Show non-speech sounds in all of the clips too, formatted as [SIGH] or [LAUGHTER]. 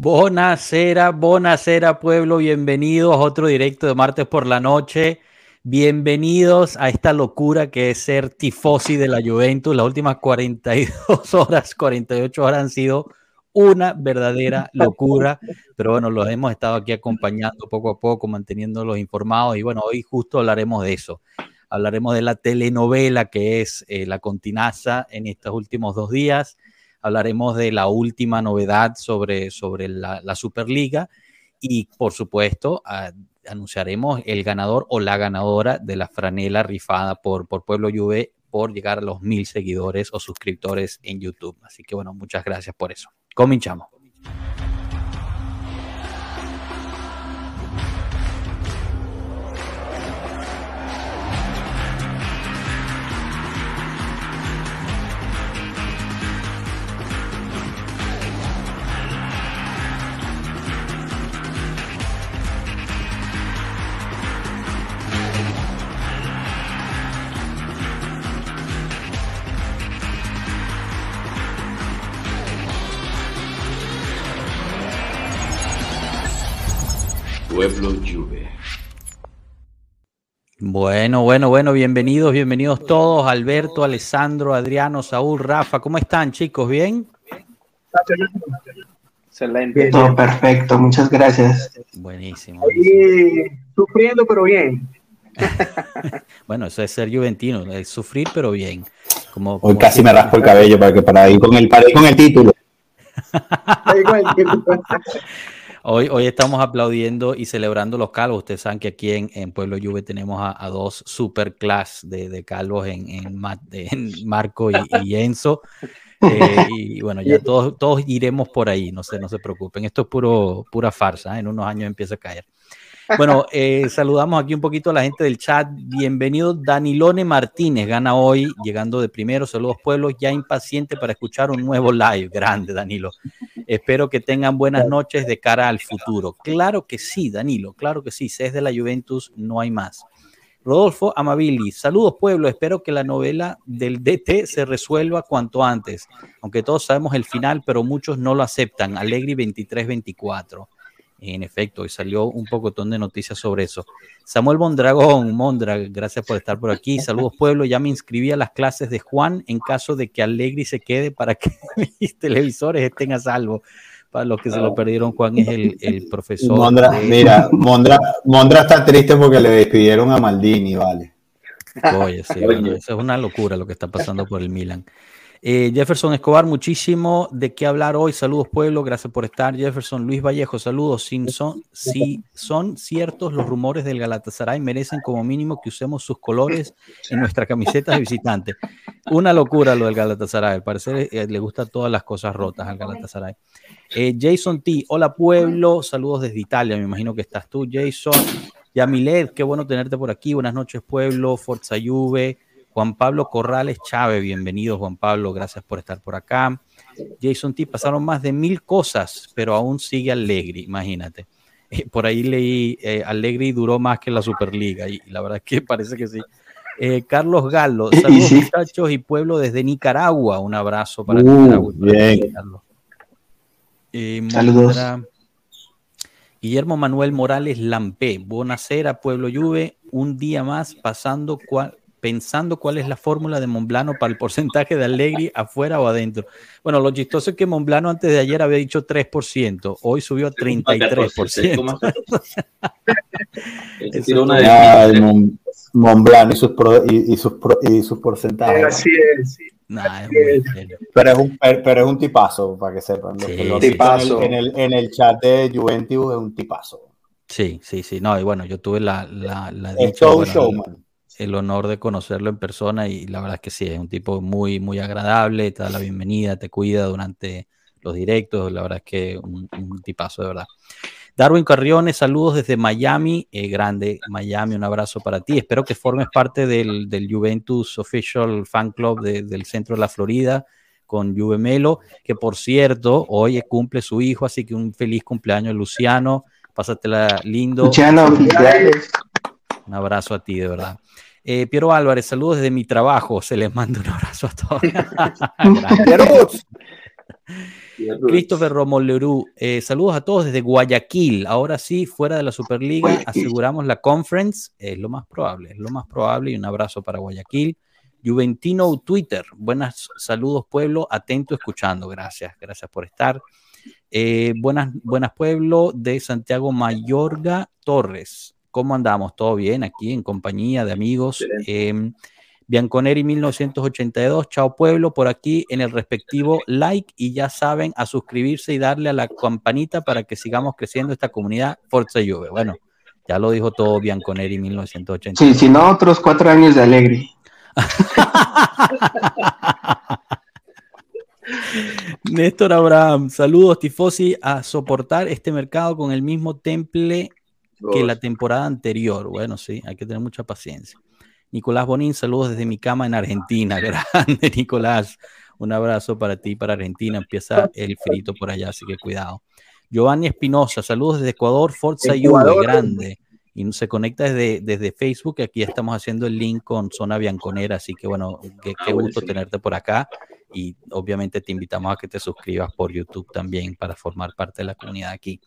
Bonacera, bonacera pueblo, bienvenidos a otro directo de martes por la noche. Bienvenidos a esta locura que es ser tifosi de la Juventus. Las últimas 42 [LAUGHS] horas, 48 horas han sido una verdadera locura, pero bueno, los hemos estado aquí acompañando poco a poco, manteniéndolos informados y bueno, hoy justo hablaremos de eso. Hablaremos de la telenovela que es eh, La Continaza en estos últimos dos días hablaremos de la última novedad sobre, sobre la, Superliga y por supuesto anunciaremos el ganador o la ganadora de la franela rifada por, por Pueblo Juve por llegar a los mil seguidores o suscriptores en YouTube. Así que bueno, muchas gracias por eso. Cominchamos. Bueno, bueno, bueno, bienvenidos, bienvenidos todos. Alberto, Alessandro, Adriano, Saúl, Rafa, ¿cómo están chicos? ¿Bien? Excelente. Todo perfecto, muchas gracias. Buenísimo. sufriendo, pero bien. [LAUGHS] bueno, eso es ser juventino, es sufrir, pero bien. Como, Hoy casi me raspo el cabello para que para ir con el, para ir con el título. [LAUGHS] Hoy, hoy estamos aplaudiendo y celebrando los calvos. Ustedes saben que aquí en, Pueblo Juve tenemos a, dos super class de, calvos en, en, Marco y, Enzo. Eh, y bueno, ya todos, todos iremos por ahí, no se, no se preocupen. Esto es puro, pura farsa, ¿eh? en unos años empieza a caer. Bueno, eh, saludamos aquí un poquito a la gente del chat. Bienvenido Danilone Martínez, gana hoy, llegando de primero. Saludos pueblos, ya impaciente para escuchar un nuevo live. [LAUGHS] Grande, Danilo. Espero que tengan buenas noches de cara al futuro. Claro que sí, Danilo, claro que sí. Si de la Juventus, no hay más. Rodolfo Amabili, saludos pueblo, espero que la novela del DT se resuelva cuanto antes, aunque todos sabemos el final, pero muchos no lo aceptan. Alegri 23-24. En efecto, hoy salió un pocotón de noticias sobre eso. Samuel Mondragón, Mondra, gracias por estar por aquí. Saludos, pueblo. Ya me inscribí a las clases de Juan en caso de que Alegri se quede para que [LAUGHS] mis televisores estén a salvo. Para los que se lo perdieron, Juan es el, profesor. Mondra, mira, Mondra, Mondra está triste porque le despidieron a Maldini, vale. Oye, sí, eso es una locura lo que está pasando por el Milan. Eh, Jefferson Escobar, muchísimo de qué hablar hoy. Saludos, pueblo. Gracias por estar. Jefferson Luis Vallejo, saludos. Si son, si son ciertos los rumores del Galatasaray, merecen como mínimo que usemos sus colores en nuestra camiseta de visitante. Una locura lo del Galatasaray. Al parecer eh, le gustan todas las cosas rotas al Galatasaray. Eh, Jason T, hola, pueblo. Saludos desde Italia. Me imagino que estás tú, Jason. Yamilet, qué bueno tenerte por aquí. Buenas noches, pueblo. Forza Juve. Juan Pablo Corrales Chávez, bienvenido Juan Pablo, gracias por estar por acá. Jason T, pasaron más de mil cosas, pero aún sigue Allegri, imagínate. Eh, por ahí leí, eh, Allegri duró más que la Superliga y la verdad es que [LAUGHS] parece que sí. Eh, Carlos Galo, saludos muchachos y pueblo desde Nicaragua, un abrazo para uh, Nicaragua. Bien. Saludos. Guillermo Manuel Morales Lampé, Bonacera, Pueblo Juve, un día más pasando cual, pensando cuál es la fórmula de Monblano para el porcentaje de Allegri afuera o adentro. Bueno, lo chistoso es que Monblano antes de ayer había dicho 3%, hoy subió a 33%. [LAUGHS] Monblano y sus, y, sus, y sus porcentajes. Así es. pero, es un, pero es un tipazo, para que sepan. tipazo. En, el, en, el, chat de Juventus es un tipazo. Sí, sí, sí. No, y bueno, yo tuve la, la, la dicha, showman el honor de conocerlo en persona y la verdad es que sí, es un tipo muy, muy agradable, te da la bienvenida, te cuida durante los directos, la verdad es que un, un tipazo de verdad. Darwin Carriones, saludos desde Miami, eh, grande Miami, un abrazo para ti. Espero que formes parte del, del Juventus Official Fan Club del centro de la Florida con Juve Melo, que por cierto, hoy cumple su hijo, así que un feliz cumpleaños, Luciano. Pásatela lindo. Luciano, un abrazo a ti, de verdad. Eh, Piero Álvarez, saludos desde mi trabajo. Se les manda un abrazo a todos. [LAUGHS] Christopher Romolerú, eh, saludos a todos desde Guayaquil. Ahora sí, fuera de la Superliga, aseguramos la conference. Es lo más probable, es lo más probable. Y un abrazo para Guayaquil. Juventino Twitter, buenas saludos pueblo, atento escuchando. Gracias, gracias por estar. Eh, buenas, buenas pueblo de Santiago Mayorga Torres. ¿Cómo andamos? ¿Todo bien aquí en compañía de amigos? Eh, Bianconeri 1982, chao pueblo, por aquí en el respectivo like y ya saben a suscribirse y darle a la campanita para que sigamos creciendo esta comunidad Forza Juve. Bueno, ya lo dijo todo Bianconeri 1982. Sí, si no, otros cuatro años de alegre. [LAUGHS] Néstor Abraham, saludos Tifosi a soportar este mercado con el mismo temple que la temporada anterior. Bueno, sí, hay que tener mucha paciencia. Nicolás Bonín, saludos desde mi cama en Argentina. [LAUGHS] Grande, Nicolás. Un abrazo para ti, para Argentina. Empieza el frito por allá, así que cuidado. Giovanni Espinosa, saludos desde Ecuador, Forza Juve, grande. Y se conecta desde, desde Facebook. Aquí estamos haciendo el link con Zona Bianconera, así que bueno, qué, qué gusto tenerte por acá. Y obviamente te invitamos a que te suscribas por YouTube también para formar parte de la comunidad aquí.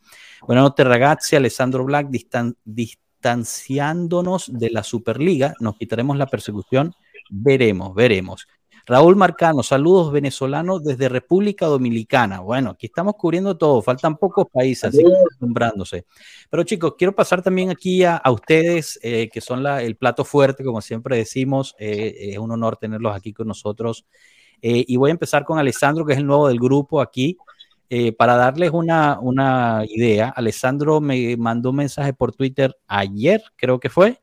Buenas noches, ragazzi. Alessandro Black, distan, distanciándonos de la Superliga, nos quitaremos la persecución, veremos, veremos. Raúl Marcano, saludos venezolanos desde República Dominicana. Bueno, aquí estamos cubriendo todo, faltan pocos países, así que acostumbrándose. Pero chicos, quiero pasar también aquí a, ustedes, eh, que son la, el plato fuerte, como siempre decimos, eh, es un honor tenerlos aquí con nosotros. Eh, y voy a empezar con Alessandro, que es el nuevo del grupo aquí. Eh, para darles una, una, idea, Alessandro me mandó un mensaje por Twitter ayer, creo que fue.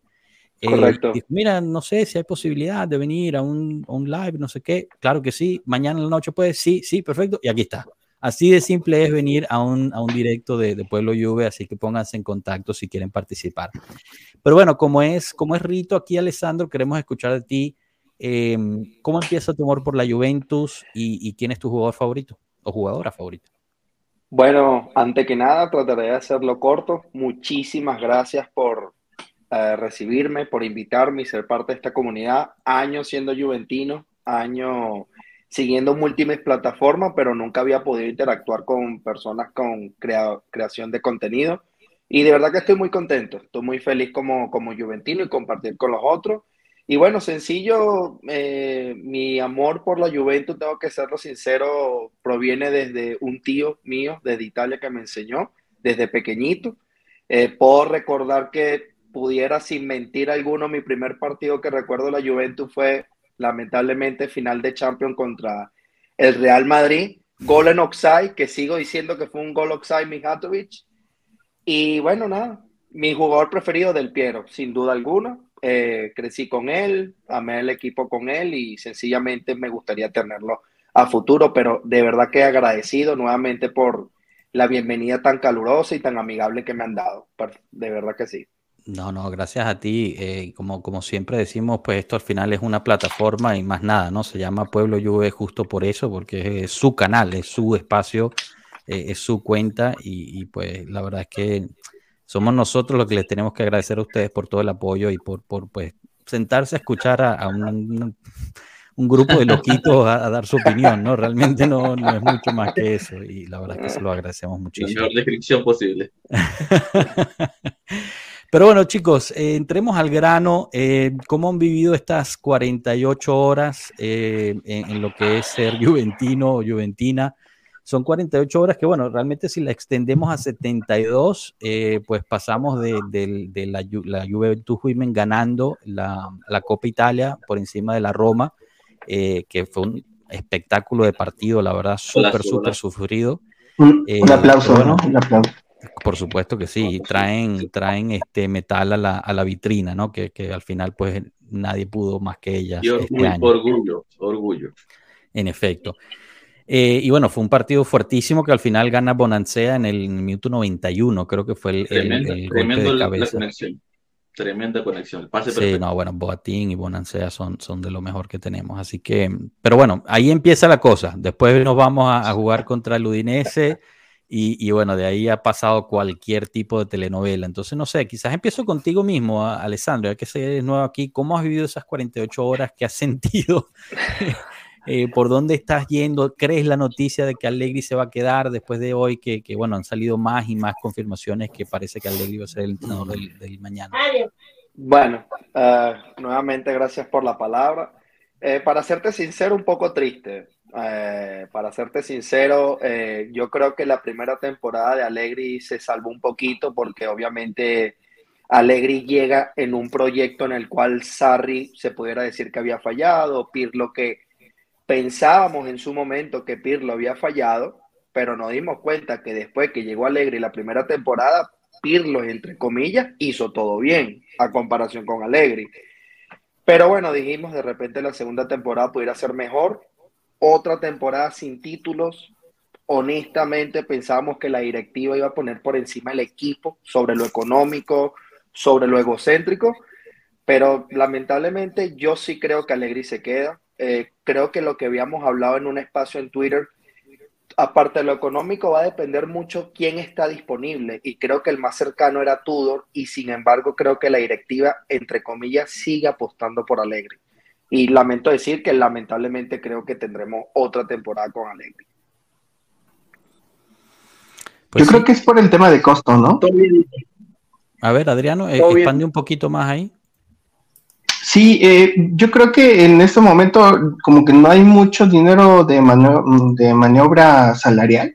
Eh, Correcto. Mira, no sé si hay posibilidad de venir a un, un, live, no sé qué. Claro que sí. Mañana en la noche puede. Sí, sí, perfecto. Y aquí está. Así de simple es venir a un, a un directo de, de, Pueblo Juve, así que pónganse en contacto si quieren participar. Pero bueno, como es, como es rito aquí, Alessandro, queremos escuchar de ti. Eh, ¿Cómo empieza tu amor por la Juventus y, quién es tu jugador favorito o jugadora favorita? Bueno, antes que nada, trataré de hacerlo corto. Muchísimas gracias por eh, recibirme, por invitarme y ser parte de esta comunidad. Años siendo juventino, años siguiendo múltiples plataformas, pero nunca había podido interactuar con personas con crea creación de contenido. Y de verdad que estoy muy contento, estoy muy feliz como, como juventino y compartir con los otros. Y bueno, sencillo, eh, mi amor por la Juventus, tengo que serlo sincero, proviene desde un tío mío desde Italia que me enseñó desde pequeñito. Eh, puedo recordar que pudiera, sin mentir alguno, mi primer partido que recuerdo de la Juventus fue lamentablemente final de Champions contra el Real Madrid. Gol en Oxide, que sigo diciendo que fue un gol Oxide Mijatovic. Y bueno, nada, mi jugador preferido del Piero, sin duda alguna eh, crecí con él, amé el equipo con él y sencillamente me gustaría tenerlo a futuro, pero de verdad que agradecido nuevamente por la bienvenida tan calurosa y tan amigable que me han dado. De verdad que sí. No, no, gracias a ti. Eh, como, como siempre decimos, pues esto al final es una plataforma y más nada, ¿no? Se llama Pueblo Juve justo por eso, porque es su canal, es su espacio, eh, es su cuenta y, y, pues la verdad es que somos nosotros los que les tenemos que agradecer a ustedes por todo el apoyo y por, por pues, sentarse a escuchar a, a un, un, grupo de loquitos a, a, dar su opinión, ¿no? Realmente no, no, es mucho más que eso y la verdad es que se lo agradecemos muchísimo. La mejor descripción posible. [LAUGHS] Pero bueno, chicos, eh, entremos al grano. Eh, ¿Cómo han vivido estas 48 horas eh, en, en, lo que es ser juventino o juventina? Son 48 horas que, bueno, realmente si la extendemos a 72, eh, pues pasamos de, de, de la, la, Juventus Women ganando la, la, Copa Italia por encima de la Roma, eh, que fue un espectáculo de partido, la verdad, súper, súper sufrido. Un, eh, un aplauso, bueno, ¿no? Un aplauso. Por supuesto que sí, traen, traen este metal a la, a la vitrina, ¿no? Que, que, al final, pues nadie pudo más que ellas. Y este año. orgullo, orgullo. En efecto. Eh, y bueno, fue un partido fuertísimo que al final gana Bonancea en el, minuto 91, creo que fue el, tremendo, el, el tremendo la, la, conexión. Tremenda conexión. El pase sí, no, bueno, Boatín y Bonancea son, son de lo mejor que tenemos. Así que, pero bueno, ahí empieza la cosa. Después nos vamos a, a jugar contra el Udinese. Y, y, bueno, de ahí ha pasado cualquier tipo de telenovela. Entonces, no sé, quizás empiezo contigo mismo, Alessandro, ya que eres nuevo aquí. ¿Cómo has vivido esas 48 horas? ¿Qué has [LAUGHS] sentido? Eh, ¿por dónde estás yendo? ¿Crees la noticia de que Allegri se va a quedar después de hoy? Que, bueno, han salido más y más confirmaciones que parece que Allegri va a ser el entrenador del, mañana. Bueno, eh, nuevamente gracias por la palabra. Eh, para serte sincero, un poco triste. para serte sincero, yo creo que la primera temporada de Allegri se salvó un poquito porque obviamente Allegri llega en un proyecto en el cual Sarri se pudiera decir que había fallado, Pirlo que pensábamos en su momento que Pirlo había fallado, pero nos dimos cuenta que después que llegó Allegri la primera temporada, Pirlo, entre comillas, hizo todo bien a comparación con Allegri. Pero bueno, dijimos de repente la segunda temporada pudiera ser mejor. Otra temporada sin títulos. Honestamente pensábamos que la directiva iba a poner por encima el equipo sobre lo económico, sobre lo egocéntrico, pero lamentablemente yo sí creo que Allegri se queda. Eh, creo que lo que habíamos hablado en un espacio en Twitter, aparte de lo económico, va a depender mucho quién está disponible. Y creo que el más cercano era Tudor, y sin embargo, creo que la directiva, entre comillas, sigue apostando por Allegri. Y lamento decir que lamentablemente creo que tendremos otra temporada con Allegri. Pues Yo creo que es por el tema de costo, ¿no? A ver, Adriano, eh, expande un poquito más ahí. Sí, eh, yo creo que en este momento como que no hay mucho dinero de, de maniobra salarial.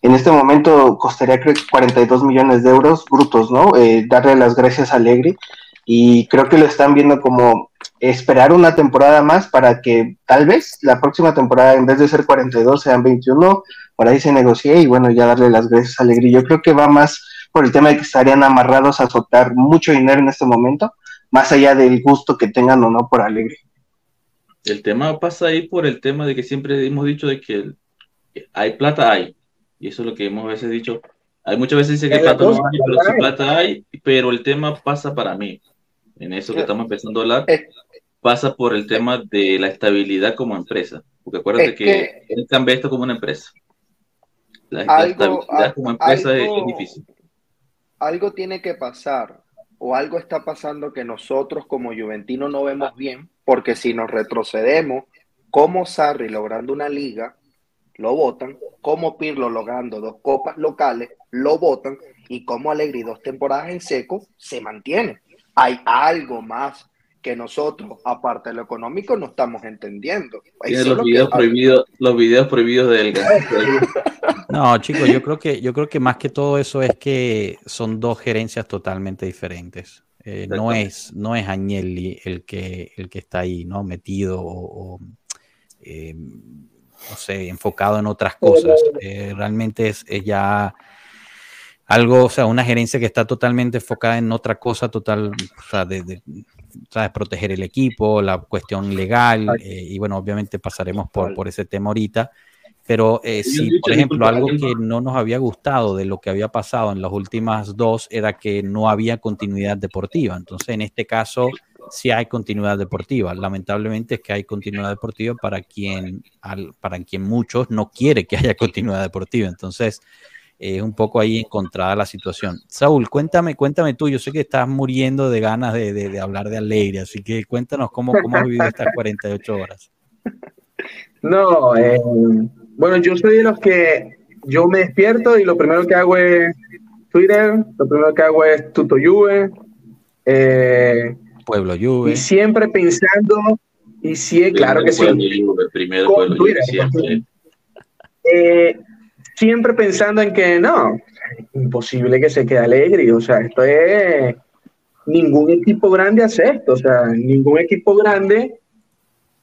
En este momento costaría creo que 42 millones de euros brutos, ¿no? Eh, darle las gracias a Alegre y creo que lo están viendo como esperar una temporada más para que tal vez la próxima temporada en vez de ser 42 sean 21, por ahí se negocie y bueno, ya darle las gracias a Alegre. Yo creo que va más por el tema de que estarían amarrados a soltar mucho dinero en este momento, más allá del gusto que tengan o no por Alegre. El tema pasa ahí por el tema de que siempre hemos dicho de que hay plata, hay. Y eso es lo que hemos a veces dicho. Hay muchas veces dice que plata no hay, pero sí plata hay, pero el tema pasa para mí. En eso que estamos empezando a hablar, pasa por el tema de la estabilidad como empresa. Porque acuérdate que, él cambia esto como una empresa. La, estabilidad como empresa es difícil algo tiene que pasar o algo está pasando que nosotros como Juventino no vemos bien, porque si nos retrocedemos, como Sarri logrando una liga, lo votan, como Pirlo logrando dos copas locales, lo votan, y como Alegri dos temporadas en seco, se mantiene. Hay algo más que nosotros, aparte de lo económico, no estamos entendiendo. los videos, prohibidos, los videos prohibidos del [LAUGHS] No, chicos, yo creo que yo creo que más que todo eso es que son dos gerencias totalmente diferentes. Eh, no es no es Agnelli el que el que está ahí, no metido o, eh, no sé enfocado en otras cosas. Eh, realmente es, ya algo, o sea, una gerencia que está totalmente enfocada en otra cosa total, o sea, de, ¿sabes? proteger el equipo, la cuestión legal, y bueno, obviamente pasaremos por, por ese tema ahorita. Pero eh, si, por ejemplo, algo que no nos había gustado de lo que había pasado en las últimas dos era que no había continuidad deportiva. Entonces, en este caso, sí hay continuidad deportiva. Lamentablemente es que hay continuidad deportiva para quien, para quien muchos no quiere que haya [LAUGHS] continuidad deportiva. Entonces, es un poco ahí encontrada la situación. Saúl, cuéntame, cuéntame tú. Yo sé que estás muriendo de ganas de, de, hablar de alegría, así que cuéntanos cómo, cómo has vivido estas 48 horas. [LAUGHS] No, eh, bueno, yo soy de los que yo me despierto y lo primero que hago es Twitter, lo primero que hago es Tuto Juve. Eh, Pueblo Juve. Y siempre pensando, y sí, claro que sí. primero Pueblo Juve, siempre. Eh, siempre pensando en que no, imposible que se quede alegre. O sea, esto es. Ningún equipo grande hace esto. O sea, ningún equipo grande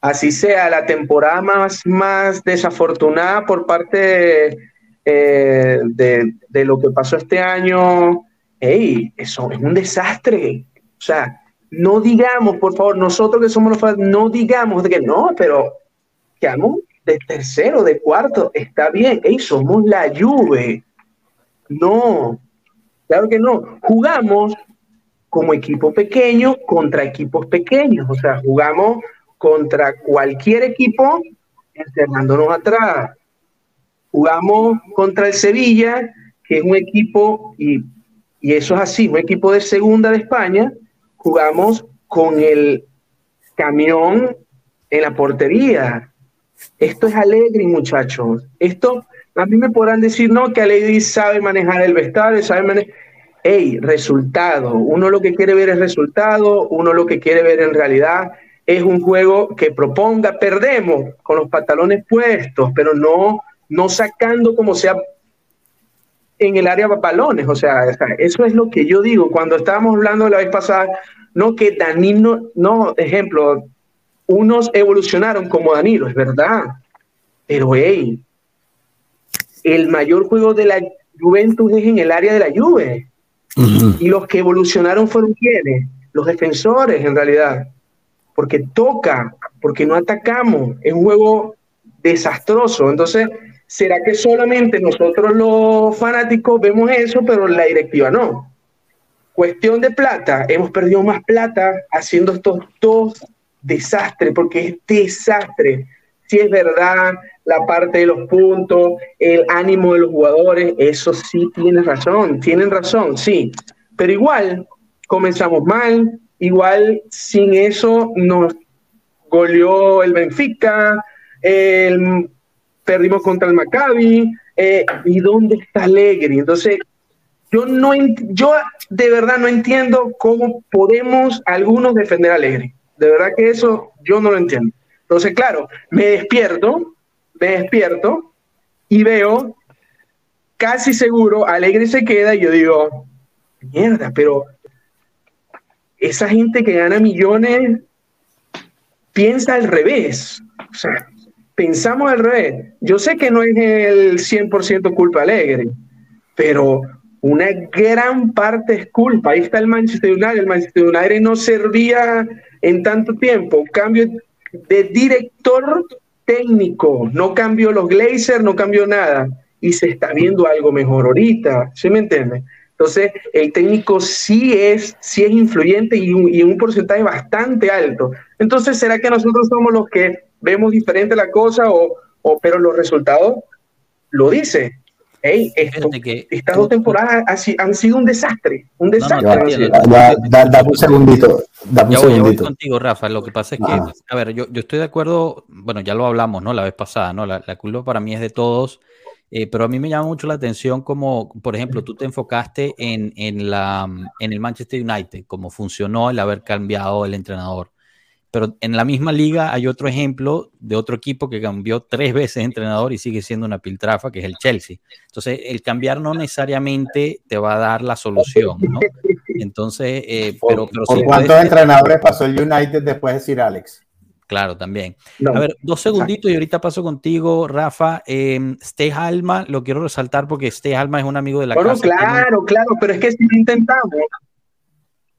así sea la temporada más, más desafortunada por parte eh, de, lo que pasó este año, hey, eso es un desastre. O sea, no digamos, por favor, nosotros que somos los fans, no digamos de que no, pero quedamos de tercero, de cuarto, está bien, hey, somos la Juve. No, claro que no. Jugamos como equipo pequeño contra equipos pequeños, o sea, jugamos contra cualquier equipo encerrándonos atrás. Jugamos contra el Sevilla, que es un equipo, y, y eso es así, un equipo de segunda de España, jugamos con el camión en la portería. Esto es Alegri, muchachos. Esto, a mí me podrán decir, no, que Alegri sabe manejar el vestuario, sabe manejar... Hey, resultado. Uno lo que quiere ver es resultado, uno lo que quiere ver en realidad es un juego que proponga, perdemos con los pantalones puestos, pero no, no sacando como sea en el área de balones. O sea, eso es lo que yo digo. Cuando estábamos hablando la vez pasada, no que Danilo, no, ejemplo, unos evolucionaron como Danilo, es verdad. Pero, hey, el mayor juego de la Juventus es en el área de la Juve. Y los que evolucionaron fueron quienes? Los defensores, en realidad. Porque toca, porque no atacamos. Es un juego desastroso. Entonces, ¿será que solamente nosotros los fanáticos vemos eso, pero la directiva no? Cuestión de plata. Hemos perdido más plata haciendo estos dos desastres, porque es desastre. Si es verdad, la parte de los puntos, el ánimo de los jugadores, eso sí tiene razón, tienen razón, sí. Pero igual comenzamos mal, igual sin eso nos goleó el Benfica, perdimos contra el Maccabi, eh, ¿y dónde está Alegre? Entonces, yo, no, yo de verdad no entiendo cómo podemos algunos defender a Alegre. De verdad que eso yo no lo entiendo. Entonces, claro, me despierto me despierto y veo casi seguro, Alegre se queda y yo digo, mierda, pero esa gente que gana millones piensa al revés. O sea, pensamos al revés. Yo sé que no es el 100% culpa Alegre, pero una gran parte es culpa. Ahí está el Manchester United. El Manchester United no servía en tanto tiempo. Cambio de director técnico, no cambió los Glazer, no cambió nada, y se está viendo algo mejor ahorita, ¿sí me entiende? Entonces, el técnico sí es, sí es influyente y un, y un porcentaje bastante alto. Entonces, ¿será que nosotros somos los que vemos diferente la cosa o, o pero los resultados lo dice? Hey, estas dos temporadas han sido un desastre, un desastre. Dame un segundito. Dame un segundito. Voy contigo, Rafa. Lo que pasa es que, a ver, yo, yo, estoy de acuerdo, bueno, ya lo hablamos, ¿no? La vez pasada, ¿no? La, la culpa para mí es de todos, eh, pero a mí me llama mucho la atención como, por ejemplo, tú te enfocaste en, en, la, en el Manchester United, cómo funcionó el haber cambiado el entrenador. Pero en la misma liga hay otro ejemplo de otro equipo que cambió tres veces entrenador y sigue siendo una piltrafa, que es el Chelsea. Entonces, el cambiar no necesariamente te va a dar la solución, ¿no? [LAUGHS] Entonces, eh, pero, pero ¿Por cuántos entrenadores pasó el United después de Sir Alex? Claro, también. A ver, dos segunditos y ahorita paso contigo, Rafa. Eh, Alma, lo quiero resaltar porque Ste Alma es un amigo de la bueno, Claro, claro, pero es que si lo intentamos.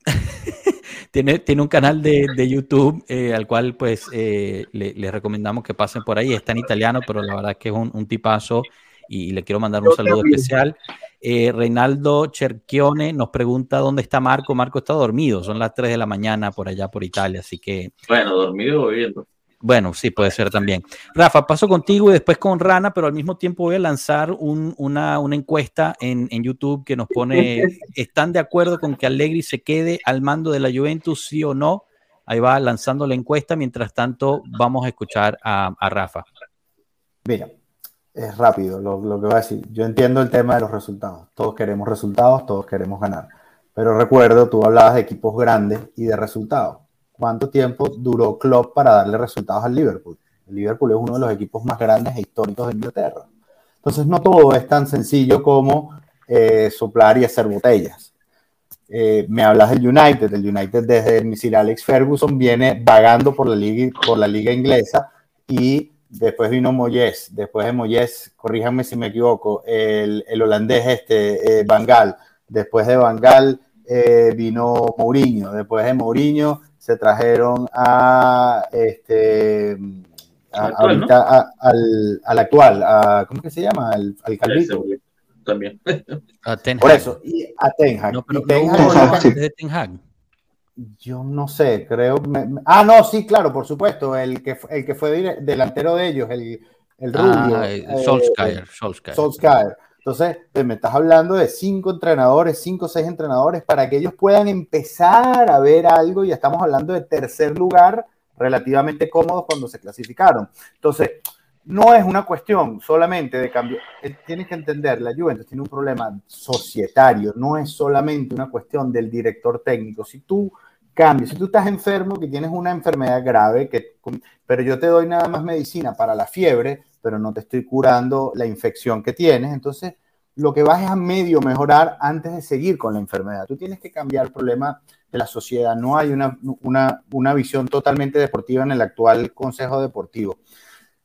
[LAUGHS] tiene, tiene un canal de, de YouTube eh, al cual pues eh, le, recomendamos que pasen por ahí. Está en italiano, pero la verdad es que es un, un tipazo y, le quiero mandar un saludo especial. Eh, Reinaldo Cerchione nos pregunta dónde está Marco. Marco está dormido, son las 3 de la mañana por allá por Italia, así que... Bueno, dormido o viendo. Bueno, sí, puede ser también. Rafa, paso contigo y después con Rana, pero al mismo tiempo voy a lanzar una, encuesta en, YouTube que nos pone, ¿están de acuerdo con que Allegri se quede al mando de la Juventus, sí o no? Ahí va lanzando la encuesta, mientras tanto vamos a escuchar a, Rafa. Mira, es rápido lo, lo, que voy a decir. Yo entiendo el tema de los resultados. Todos queremos resultados, todos queremos ganar. Pero recuerdo, tú hablabas de equipos grandes y de resultados cuánto tiempo duró Klopp para darle resultados al Liverpool. El Liverpool es uno de los equipos más grandes e históricos de Inglaterra. Entonces no todo es tan sencillo como eh, soplar y hacer botellas. Eh, me hablas del United, el United desde Sir Alex Ferguson viene vagando por la liga, por la liga inglesa y después vino Moyes, después de Moyes, corríjanme si me equivoco, el, el holandés este, eh, Bangal, después de Bangal vino Mourinho, después de Mourinho se trajeron a este al, actual, a, ¿cómo que se llama? Al, al Calvito. También. Por eso, y a Ten Hag. No, pero Ten Hag, [LAUGHS] de Ten Hag. Yo no sé, creo. ah, no, sí, claro, por supuesto. El que, el que fue delantero de ellos, el, el rubio. Ah, eh, Solskjaer, Solskjaer. Solskjaer. Entonces, pues, me estás hablando de cinco entrenadores, cinco o seis entrenadores para que ellos puedan empezar a ver algo y estamos hablando de tercer lugar relativamente cómodos cuando se clasificaron. Entonces, no es una cuestión solamente de cambio. Eh, tienes que entender, la Juventus tiene un problema societario, no es solamente una cuestión del director técnico. Si tú cambias, si tú estás enfermo, que tienes una enfermedad grave, que, pero yo te doy nada más medicina para la fiebre, pero no te estoy curando la infección que tienes, entonces lo que vas es a medio mejorar antes de seguir con la enfermedad. Tú tienes que cambiar el problema de la sociedad. No hay una, una, una visión totalmente deportiva en el actual Consejo Deportivo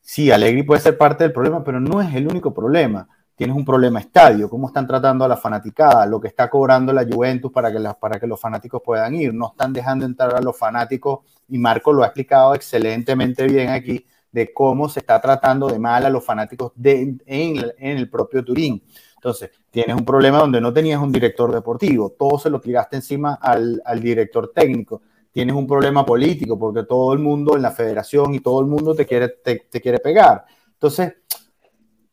Sí, Allegri puede ser parte del problema, pero no es el único problema. Tienes un problema estadio, cómo están tratando a la fanaticada, lo que está cobrando la Juventus para que, para que los fanáticos puedan ir. No están dejando entrar a los fanáticos y Marco lo ha explicado excelentemente bien aquí de cómo se está tratando de mal a los fanáticos de, en, el propio Turín. Entonces, tienes un problema donde no tenías un director deportivo, todo se lo tiraste encima al, al director técnico tienes un problema político porque todo el mundo en la federación y todo el mundo te quiere, te, quiere pegar. Entonces,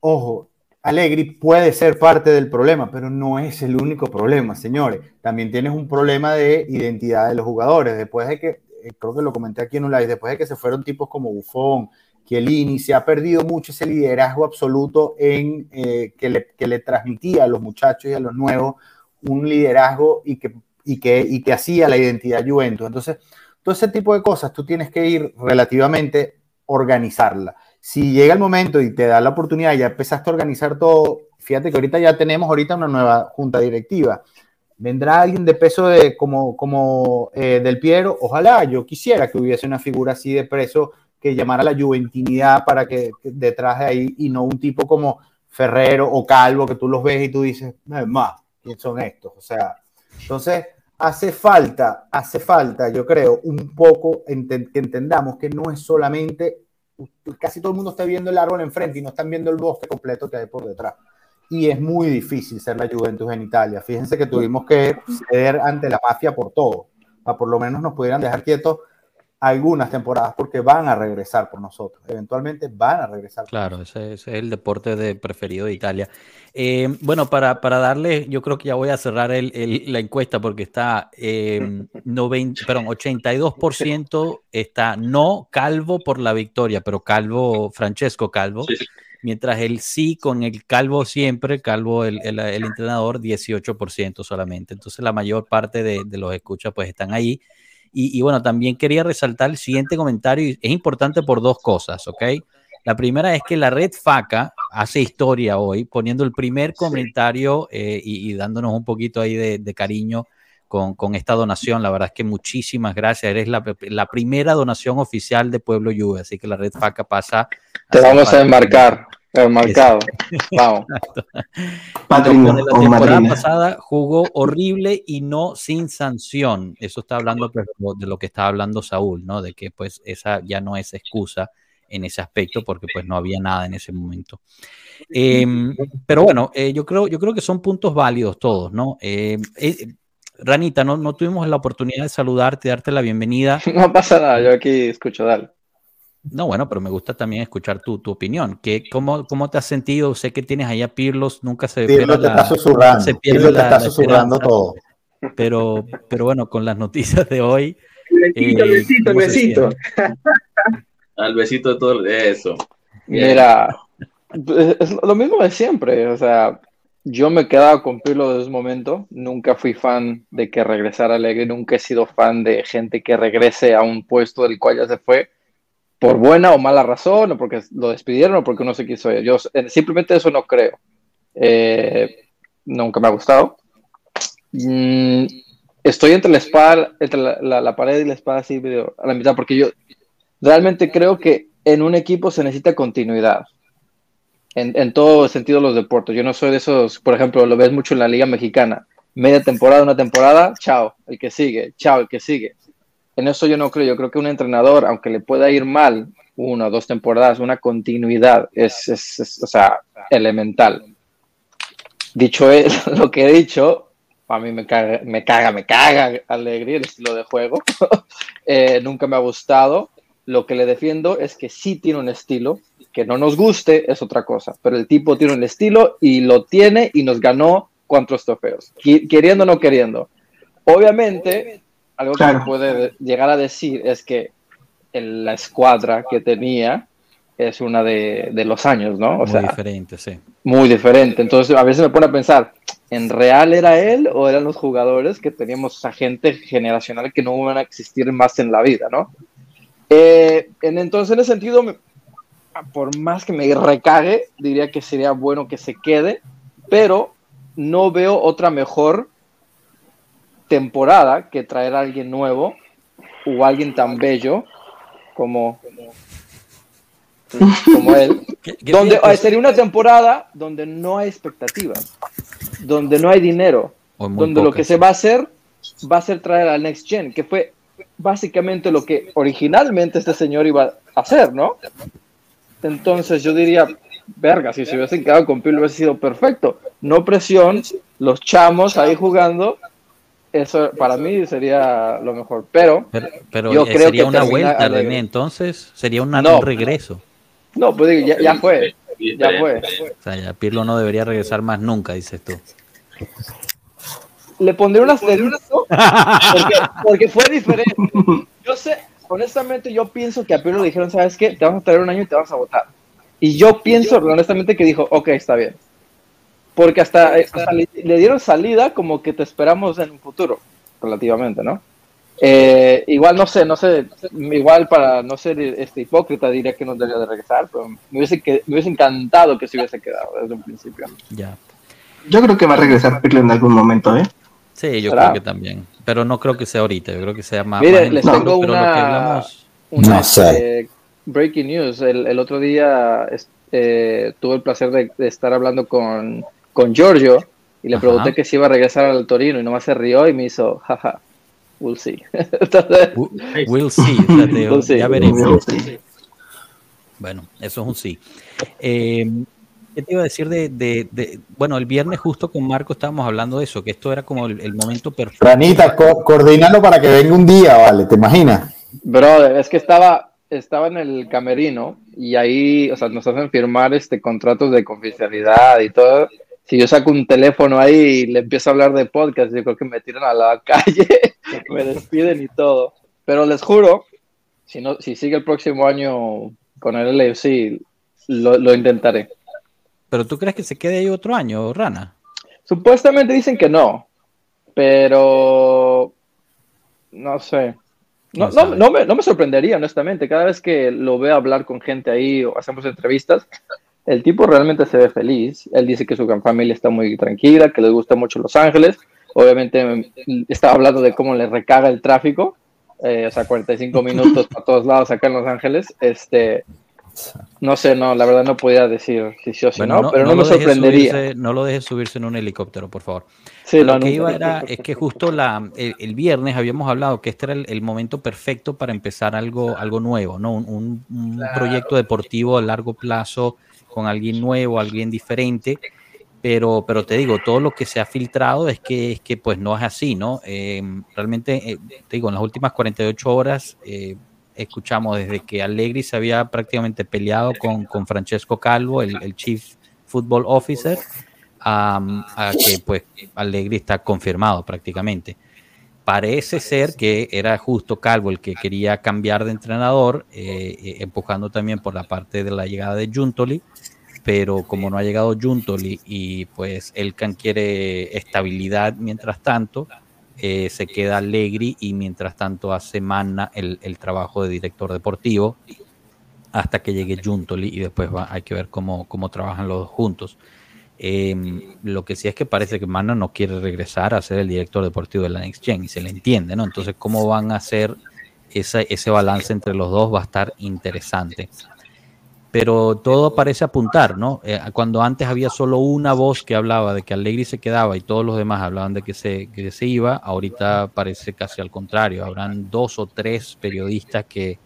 ojo, Allegri puede ser parte del problema, pero no es el único problema, señores. También tienes un problema de identidad de los jugadores. Después de que, eh, creo que lo comenté aquí en un live, después de que se fueron tipos como Buffon, Chiellini, se ha perdido mucho ese liderazgo absoluto en, eh, que, le, que le transmitía a los muchachos y a los nuevos un liderazgo y que y que, y que hacía la identidad Juventus. Entonces, todo ese tipo de cosas tú tienes que ir relativamente organizarla. Si llega el momento y te da la oportunidad, ya empezaste a organizar todo, fíjate que ahorita ya tenemos ahorita una nueva junta directiva. Vendrá alguien de peso de, como, como eh, del Piero, ojalá yo quisiera que hubiese una figura así de preso que llamara la juventinidad para que, detrás de ahí y no un tipo como Ferrero o Calvo que tú los ves y tú dices, más, ¿quién son estos? O sea, entonces, hace falta, hace falta, yo creo, un poco que entendamos que no es solamente, casi todo el mundo está viendo el árbol enfrente y no están viendo el bosque completo que hay por detrás. Y es muy difícil ser la Juventus en Italia. Fíjense que tuvimos que ceder ante la mafia por todo, para por lo menos nos pudieran dejar quietos algunas temporadas porque van a regresar por nosotros. Eventualmente van a regresar. Claro, ese, es el deporte de preferido de Italia. Eh, bueno, para, para, darle, yo creo que ya voy a cerrar el, la encuesta porque está eh, 90, perdón, 82% está no Calvo por la victoria, pero Calvo, Francesco Calvo. Mientras el sí con el calvo siempre, calvo el, el, entrenador, 18% solamente. Entonces la mayor parte de, de los escuchas pues están ahí. Y, bueno, también quería resaltar el siguiente comentario, es importante por dos cosas, ¿ok? La primera es que la red FACA hace historia hoy, poniendo el primer comentario eh, y, dándonos un poquito ahí de, cariño con, con, esta donación. La verdad es que muchísimas gracias. Eres la, la primera donación oficial de Pueblo Juve, así que la red FACA pasa. Te vamos a enmarcar. El marcado. Vamos. [LAUGHS] la temporada pasada jugó horrible y no sin sanción. Eso está hablando de lo que estaba hablando Saúl, ¿no? De que pues esa ya no es excusa en ese aspecto porque pues no había nada en ese momento. Em, pero bueno, eh, yo, creo, yo creo que son puntos válidos todos, ¿no? Em, eh, Ranita, no, no tuvimos la oportunidad de saludarte, darte la bienvenida. [LAUGHS] No pasa nada, yo aquí escucho, dale. No, bueno, pero me gusta también escuchar tu, tu opinión. ¿Qué, cómo, ¿Cómo te has sentido? Sé que tienes allá Pirlos, nunca se Pirlo te está susurrando, se pierde te está susurrando todo. Pero, pero bueno, con las noticias de hoy. El besito, el besito, besito. Al besito de todo eso. Mira, es lo mismo de siempre. O sea, yo me he quedado con Pirlo desde ese momento. Nunca fui fan de que regresara Alegre. Nunca he sido fan de gente que regrese a un puesto del cual ya se fue por buena o mala razón, o porque lo despidieron, o porque uno se quiso ir. Yo simplemente eso no creo. Eh, nunca me ha gustado. Mm, estoy entre la espada, entre la, pared y la espada así a la mitad, porque yo realmente creo que en un equipo se necesita continuidad. En, en todo sentido los deportes. Yo no soy de esos, por ejemplo, lo ves mucho en la Liga Mexicana. Media temporada, una temporada, chao, el que sigue, chao, el que sigue en eso yo no creo. Yo creo que un entrenador, aunque le pueda ir mal una o dos temporadas, una continuidad es, es, o sea, elemental. Dicho [LAUGHS] lo que he dicho, a mí me caga, me caga, me caga alegría el estilo de juego. [LAUGHS] Eh, nunca me ha gustado. Lo que le defiendo es que sí tiene un estilo, que no nos guste es otra cosa, pero el tipo tiene un estilo y lo tiene y nos ganó cuantos trofeos, queriendo o no queriendo. Obviamente, algo que se puede llegar a decir es que la escuadra que tenía es una de, los años, ¿no? O muy diferente, sí. Muy diferente. Entonces, a veces me pone a pensar, ¿en real era él o eran los jugadores que teníamos a gente generacional que no van a existir más en la vida, ¿no? Eh, en, entonces, en ese sentido, por más que me recague, diría que sería bueno que se quede, pero no veo otra mejor temporada que traer a alguien nuevo o alguien tan bello como, como él. [LAUGHS] donde sería una temporada donde no hay expectativas, donde no hay dinero, donde lo que se va a hacer va a ser traer al Next Gen, que fue básicamente lo que originalmente este señor iba a hacer, ¿no? Entonces yo diría, verga, si se hubiesen quedado con Pilo hubiese sido perfecto. No presión, los chamos ahí jugando eso para mí sería lo mejor, pero, pero, yo creo sería una vuelta, René, entonces sería un regreso. No, pues ya, fue, ya fue. O sea, ya Pirlo no debería regresar más nunca, dices tú. Le pondré un asterisco porque, fue diferente. Yo sé, honestamente, yo pienso que a Pirlo le dijeron, ¿sabes qué? Te vamos a traer un año y te vamos a votar. Y yo pienso, honestamente, que dijo, ok, está bien porque hasta, eh, le, dieron salida como que te esperamos en un futuro, relativamente, ¿no? Eh, igual no sé, no sé, igual para no ser este hipócrita diría que no debería de regresar, pero me hubiese, que, me hubiese encantado que se hubiese quedado desde un principio. Ya. Yo creo que va a regresar Pirlo en algún momento, ¿eh? Sí, yo creo que también, pero no creo que sea ahorita, yo creo que sea más... Mire, les tengo una, no sé. breaking news, el, el otro día eh, tuve el placer de estar hablando con con Giorgio y le pregunté que si iba a regresar al Torino y nomás se rió y me hizo, jaja, we'll see. [LAUGHS] [LAUGHS] we'll see, ya veremos. Bueno, eso es un sí. Eh, ¿Qué te iba a decir de, bueno, el viernes justo con Marco estábamos hablando de eso, que esto era como el, momento perfecto. Ranita, coordinalo para que venga un día, ¿vale? ¿Te imaginas? Brother, es que estaba, estaba en el camerino y ahí, o sea, nos hacen firmar este contratos de confidencialidad y todo si yo saco un teléfono ahí y le empiezo a hablar de podcast, yo creo que me tiran a la [LAUGHS] calle, me despiden y todo. Pero les juro, si, no, si sigue el próximo año con el LFC, lo, lo intentaré. ¿Pero tú crees que se quede ahí otro año, Rana? Supuestamente dicen que no, pero no sé. No, no, no, me, no, me, sorprendería, honestamente. Cada vez que lo veo hablar con gente ahí o hacemos entrevistas, el tipo realmente se ve feliz. Él dice que su familia está muy tranquila, que le gusta mucho Los Ángeles. Obviamente mm, estaba hablando de cómo le recaga el tráfico, eh, o sea, 45 [LAUGHS] minutos para todos lados acá en Los Ángeles. Este, no sé, no, la verdad no podía decir si sí o si no, pero no, me sorprendería. no lo dejes subirse en un helicóptero, por favor. Sí, lo que iba era, es que justo la, el, viernes habíamos hablado que este era el, momento perfecto para empezar algo, algo nuevo, ¿no? Un, proyecto deportivo a largo plazo con alguien nuevo, alguien diferente. Pero, pero te digo, todo lo que se ha filtrado es que, es que pues no es así, ¿no? Eh, realmente, eh, te digo, en las últimas 48 horas eh, escuchamos desde que Allegri se había prácticamente peleado con, con Francesco Calvo, el, Chief Football Officer, a que pues Allegri está confirmado prácticamente. Parece ser que era justo Calvo el que quería cambiar de entrenador, empujando también por la parte de la llegada de Juntoli pero como no ha llegado Juntoli y pues Elkan quiere estabilidad mientras tanto, eh, se queda Allegri y mientras tanto hace Manna el, trabajo de director deportivo hasta que llegue Juntoli y después va, hay que ver cómo, cómo trabajan los dos juntos. Em, lo que sí es que parece que Manna no quiere regresar a ser el director deportivo de la Next Gen y se le entiende, ¿no? Entonces, ¿cómo van a hacer ese balance entre los dos? Va a estar interesante pero todo parece apuntar, ¿no? Eh, cuando antes había solo una voz que hablaba de que Allegri se quedaba y todos los demás hablaban de que se, que se iba, ahorita parece casi al contrario. Habrán dos o tres periodistas que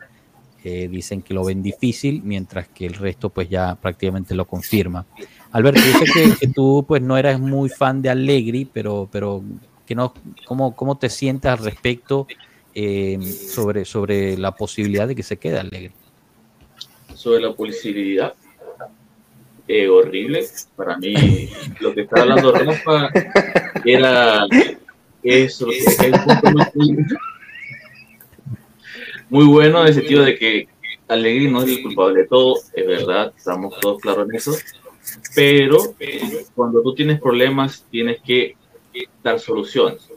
dicen que lo ven difícil, mientras que el resto pues ya prácticamente lo confirma. Alberto, yo sé que, tú pues no eras muy fan de Allegri, pero, pero que no, ¿cómo, ¿cómo te sientes al respecto eh, sobre, sobre la posibilidad de que se quede Allegri? sobre la publicidad eh, horrible. Para mí, lo que estaba hablando Rafa era eso. muy bueno en el sentido de que Alegri no es el culpable de todo, es verdad, estamos todos claros en eso, pero cuando tú tienes problemas tienes que dar soluciones.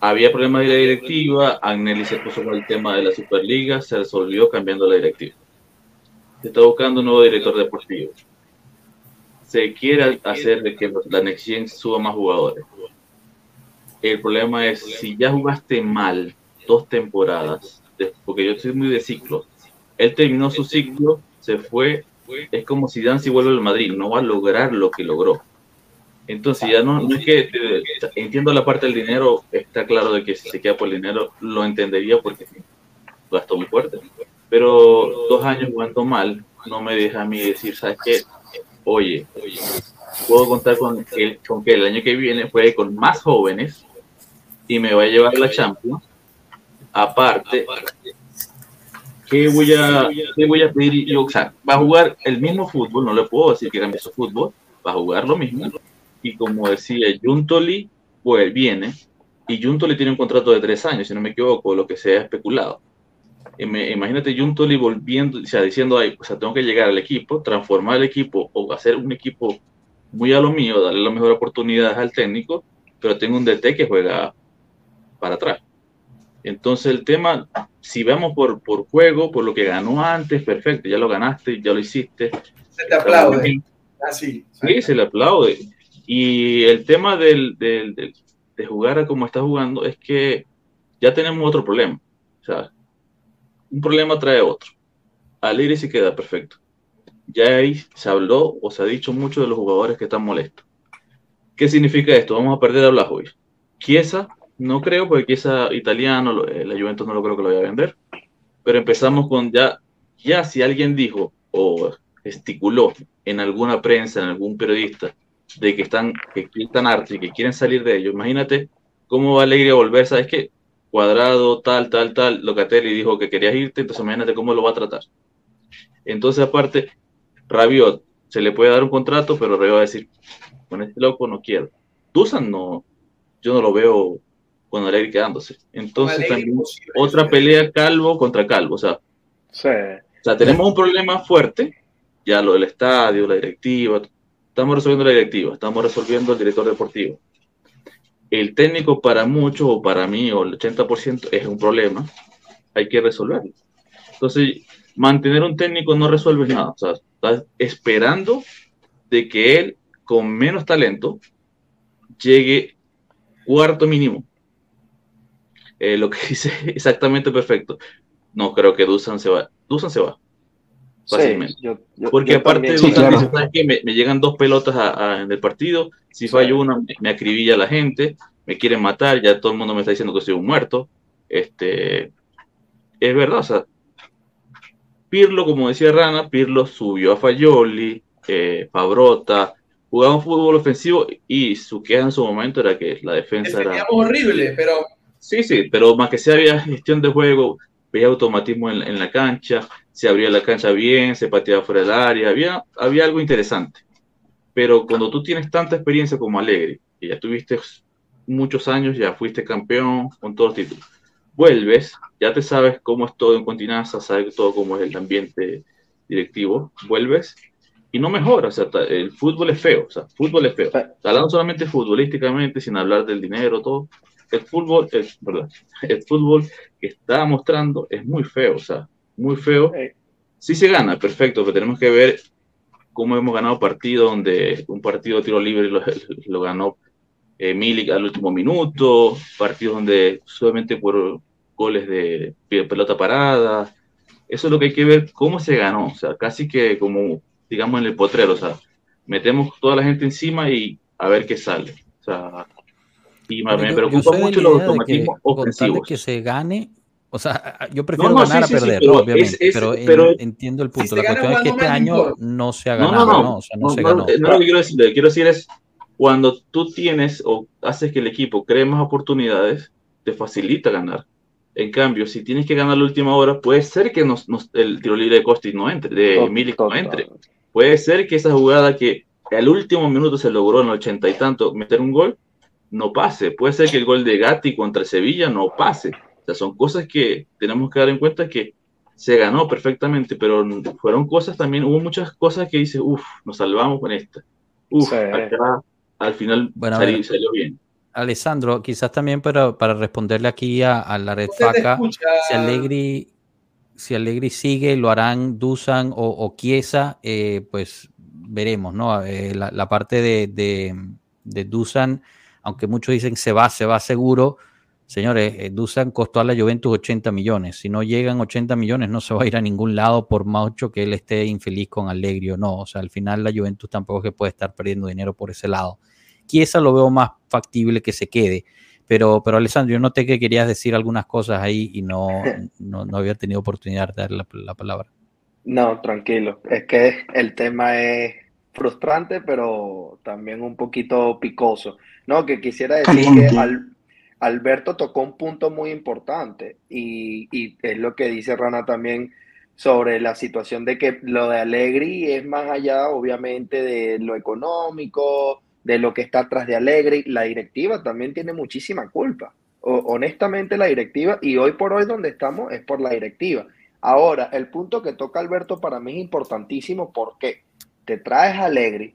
Había problemas de la directiva, Agnelli se puso con el tema de la Superliga, se resolvió cambiando la directiva. Se está buscando un nuevo director deportivo. Se quiere hacer de que la Next suba más jugadores. El problema es, si ya jugaste mal dos temporadas, porque yo soy muy de ciclo, él terminó su ciclo, se fue, es como si Dan si vuelve al Madrid, no va a lograr lo que logró. Entonces ya no, es que entiendo la parte del dinero, está claro de que si se queda por el dinero lo entendería porque gastó muy fuerte. Pero dos años jugando mal no me deja a mí decir, ¿sabes qué? Oye, puedo contar con que, con que el año que viene juegue con más jóvenes y me va a llevar la Champions. Aparte, ¿qué voy a, qué voy a pedir yo? O sea, va a jugar el mismo fútbol, no le puedo decir que cambie su fútbol, va a jugar lo mismo y como decía Juntoli, pues viene, y Juntoli tiene un contrato de tres años, si no me equivoco, lo que se ha especulado. Imagínate Juntoli volviendo, o sea, diciendo, ahí, o sea, tengo que llegar al equipo, transformar el equipo o hacer un equipo muy a lo mío, darle las mejores oportunidades al técnico, pero tengo un DT que juega para atrás. Entonces el tema, si vemos por, por juego, por lo que ganó antes, perfecto, ya lo ganaste, ya lo hiciste. Se te aplaude. Así. Sí, se le aplaude. Y el tema del, del, de jugar a como está jugando es que ya tenemos otro problema. O sea, un problema trae otro. Alegre sí queda perfecto. Ya ahí se habló o se ha dicho mucho de los jugadores que están molestos. ¿Qué significa esto? Vamos a perder a Blajovic. Chiesa, no creo, porque Chiesa italiano, la Juventus no lo creo que lo vaya a vender. Pero empezamos con ya, ya si alguien dijo o esticuló en alguna prensa, en algún periodista, de que están, que están que quieren salir de ellos, imagínate cómo va Alegre a volver, ¿sabes qué? Cuadrado, tal, tal, tal, Locatelli dijo que querías irte, entonces imagínate cómo lo va a tratar. Entonces, aparte, Rabiot, se le puede dar un contrato, pero Rabiot va a decir, con este loco no quiero. Dusan no, yo no lo veo con Alegre quedándose. Entonces, también otra pelea calvo contra calvo, o sea, o sea, tenemos un problema fuerte, ya lo del estadio, la directiva, Estamos resolviendo la directiva, estamos resolviendo el director deportivo. El técnico para muchos, o para mí, o el 80% es un problema, hay que resolverlo. Entonces, mantener un técnico no resuelve nada. O sea, estás esperando de que él, con menos talento, llegue cuarto mínimo. Eh, lo que [LAUGHS] dice exactamente perfecto. No creo que Dusan se va. Dusan se va fácilmente. Porque aparte de que me, llegan dos pelotas en el partido, si fallo una, me, acribilla la gente, me quieren matar, ya todo el mundo me está diciendo que soy un muerto. Este, es verdad, o sea, Pirlo, como decía Rana, Pirlo subió a Fayoli, eh, Fabrota, jugaba un fútbol ofensivo y su queja en su momento era que la defensa era... horrible, pero... Sí, sí, pero más que sea había gestión de juego, veía automatismo en, en la cancha, se abría la cancha bien, se pateaba fuera del área, había, había algo interesante. Pero cuando tú tienes tanta experiencia como Alegre, que ya tuviste muchos años, ya fuiste campeón con todos los títulos, vuelves, ya te sabes cómo es todo en Continaza, sabes todo cómo es el ambiente directivo, vuelves y no mejora, o sea, el fútbol es feo, o sea, fútbol es feo. Hablando solamente futbolísticamente, sin hablar del dinero, todo, el fútbol, es, ¿verdad? el fútbol que está mostrando es muy feo, o sea, muy feo. Sí se gana, perfecto, pero tenemos que ver cómo hemos ganado partidos donde un partido de tiro libre lo, [LAUGHS] ganó eh, Milik al último minuto, partidos donde solamente por goles de pelota parada. Eso es lo que hay que ver cómo se ganó, o sea, casi que como, digamos, en el potrero, o sea, metemos toda la gente encima y a ver qué sale. O sea, y me preocupa mucho los automatismos ofensivos. que se gane, o sea, yo prefiero ganar a perder, obviamente, pero, entiendo el punto. la cuestión es que este año no se ha ganado, no, no, O sea, no, se ganó. No, lo que quiero decir, lo que quiero decir es, cuando tú tienes o haces que el equipo cree más oportunidades, te facilita ganar. En cambio, si tienes que ganar la última hora, puede ser que nos, el tiro libre de Costi no entre, de Milik no entre. Puede ser que esa jugada que al último minuto se logró en el ochenta y tanto meter un gol, no pase. Puede ser que el gol de Gatti contra Sevilla no pase sea, son cosas que tenemos que dar en cuenta que se ganó perfectamente, pero fueron cosas también, hubo muchas cosas que dice, uff, nos salvamos con esta. Uf, acá al final salió, bien. Alessandro, quizás también para, para responderle aquí a, la red faca, si Allegri, si Allegri sigue, lo harán Dusan o, o Chiesa, eh, pues veremos, ¿no? Eh, la, parte de, de, de Dusan, aunque muchos dicen se va, se va seguro, Señores, eh, Dusan costó a la Juventus 80 millones. Si no llegan 80 millones, no se va a ir a ningún lado por mucho que él esté infeliz con Allegri o no. O sea, al final la Juventus tampoco es que puede estar perdiendo dinero por ese lado. Chiesa lo veo más factible que se quede. Pero, pero Alessandro, yo noté que querías decir algunas cosas ahí y no, [LAUGHS] no, había tenido oportunidad de dar la, palabra. No, tranquilo. Es que el tema es frustrante, pero también un poquito picoso. No, que quisiera decir que al, Alberto tocó un punto muy importante y, es lo que dice Rana también sobre la situación de que lo de Allegri es más allá, obviamente, de lo económico, de lo que está atrás de Allegri. La directiva también tiene muchísima culpa. honestamente, la directiva, y hoy por hoy donde estamos es por la directiva. Ahora, el punto que toca Alberto para mí es importantísimo porque te traes a Allegri,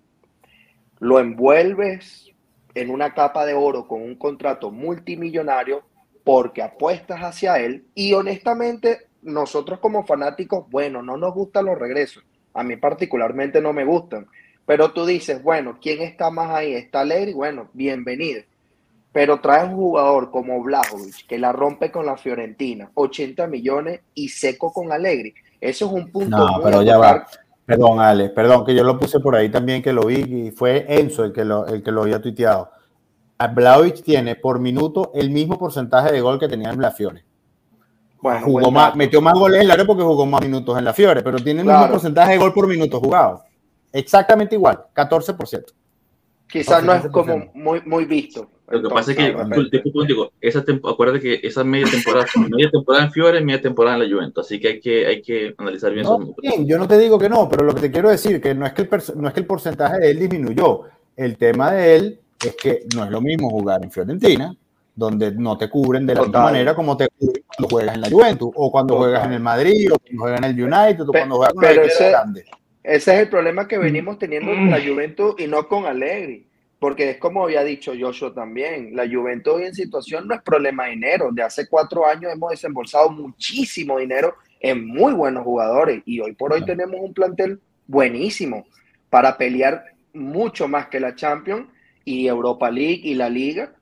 lo envuelves en una capa de oro con un contrato multimillonario porque apuestas hacia él y honestamente nosotros como fanáticos, bueno, no nos gustan los regresos. A mí particularmente no me gustan. Pero tú dices, bueno, ¿quién está más ahí? ¿Está Alegri? Bueno, bienvenido. Pero trae un jugador como Blajovic que la rompe con la Fiorentina, 80 millones y seco con Alegri. Eso es un punto. No, pero ya va. Perdón, Ale, perdón, que yo lo puse por ahí también, que lo vi, y fue Enzo el que lo, el que lo había tuiteado. Blaovic tiene por minuto el mismo porcentaje de gol que tenía en la Fiore. Bueno, jugó más, metió más goles en la área porque jugó más minutos en la Fiore, pero tiene el mismo porcentaje de gol por minuto jugado. Exactamente igual, 14%. Quizás no es como muy, muy visto. Lo que pasa es que, digo, esa acuérdate que esa media temporada, media temporada en Fiore, media temporada en la Juventus, así que hay que, hay que analizar bien, no, bien Yo no te digo que no, pero lo que te quiero decir que no es que el, no es que el porcentaje de él disminuyó, el tema de él es que no es lo mismo jugar en Fiorentina, donde no te cubren de la misma manera como te cubren cuando juegas en la Juventus, o cuando juegas en el Madrid, o cuando juegas en el United, o cuando juegas con el ese, grande. Ese es el problema que venimos teniendo con la Juventus y no con Allegri. Porque es como había dicho Joshua también, la Juventus hoy en situación no es problema de dinero. De hace cuatro años hemos desembolsado muchísimo dinero en muy buenos jugadores y hoy por hoy tenemos un plantel buenísimo para pelear mucho más que la Champions y Europa League y la Liga,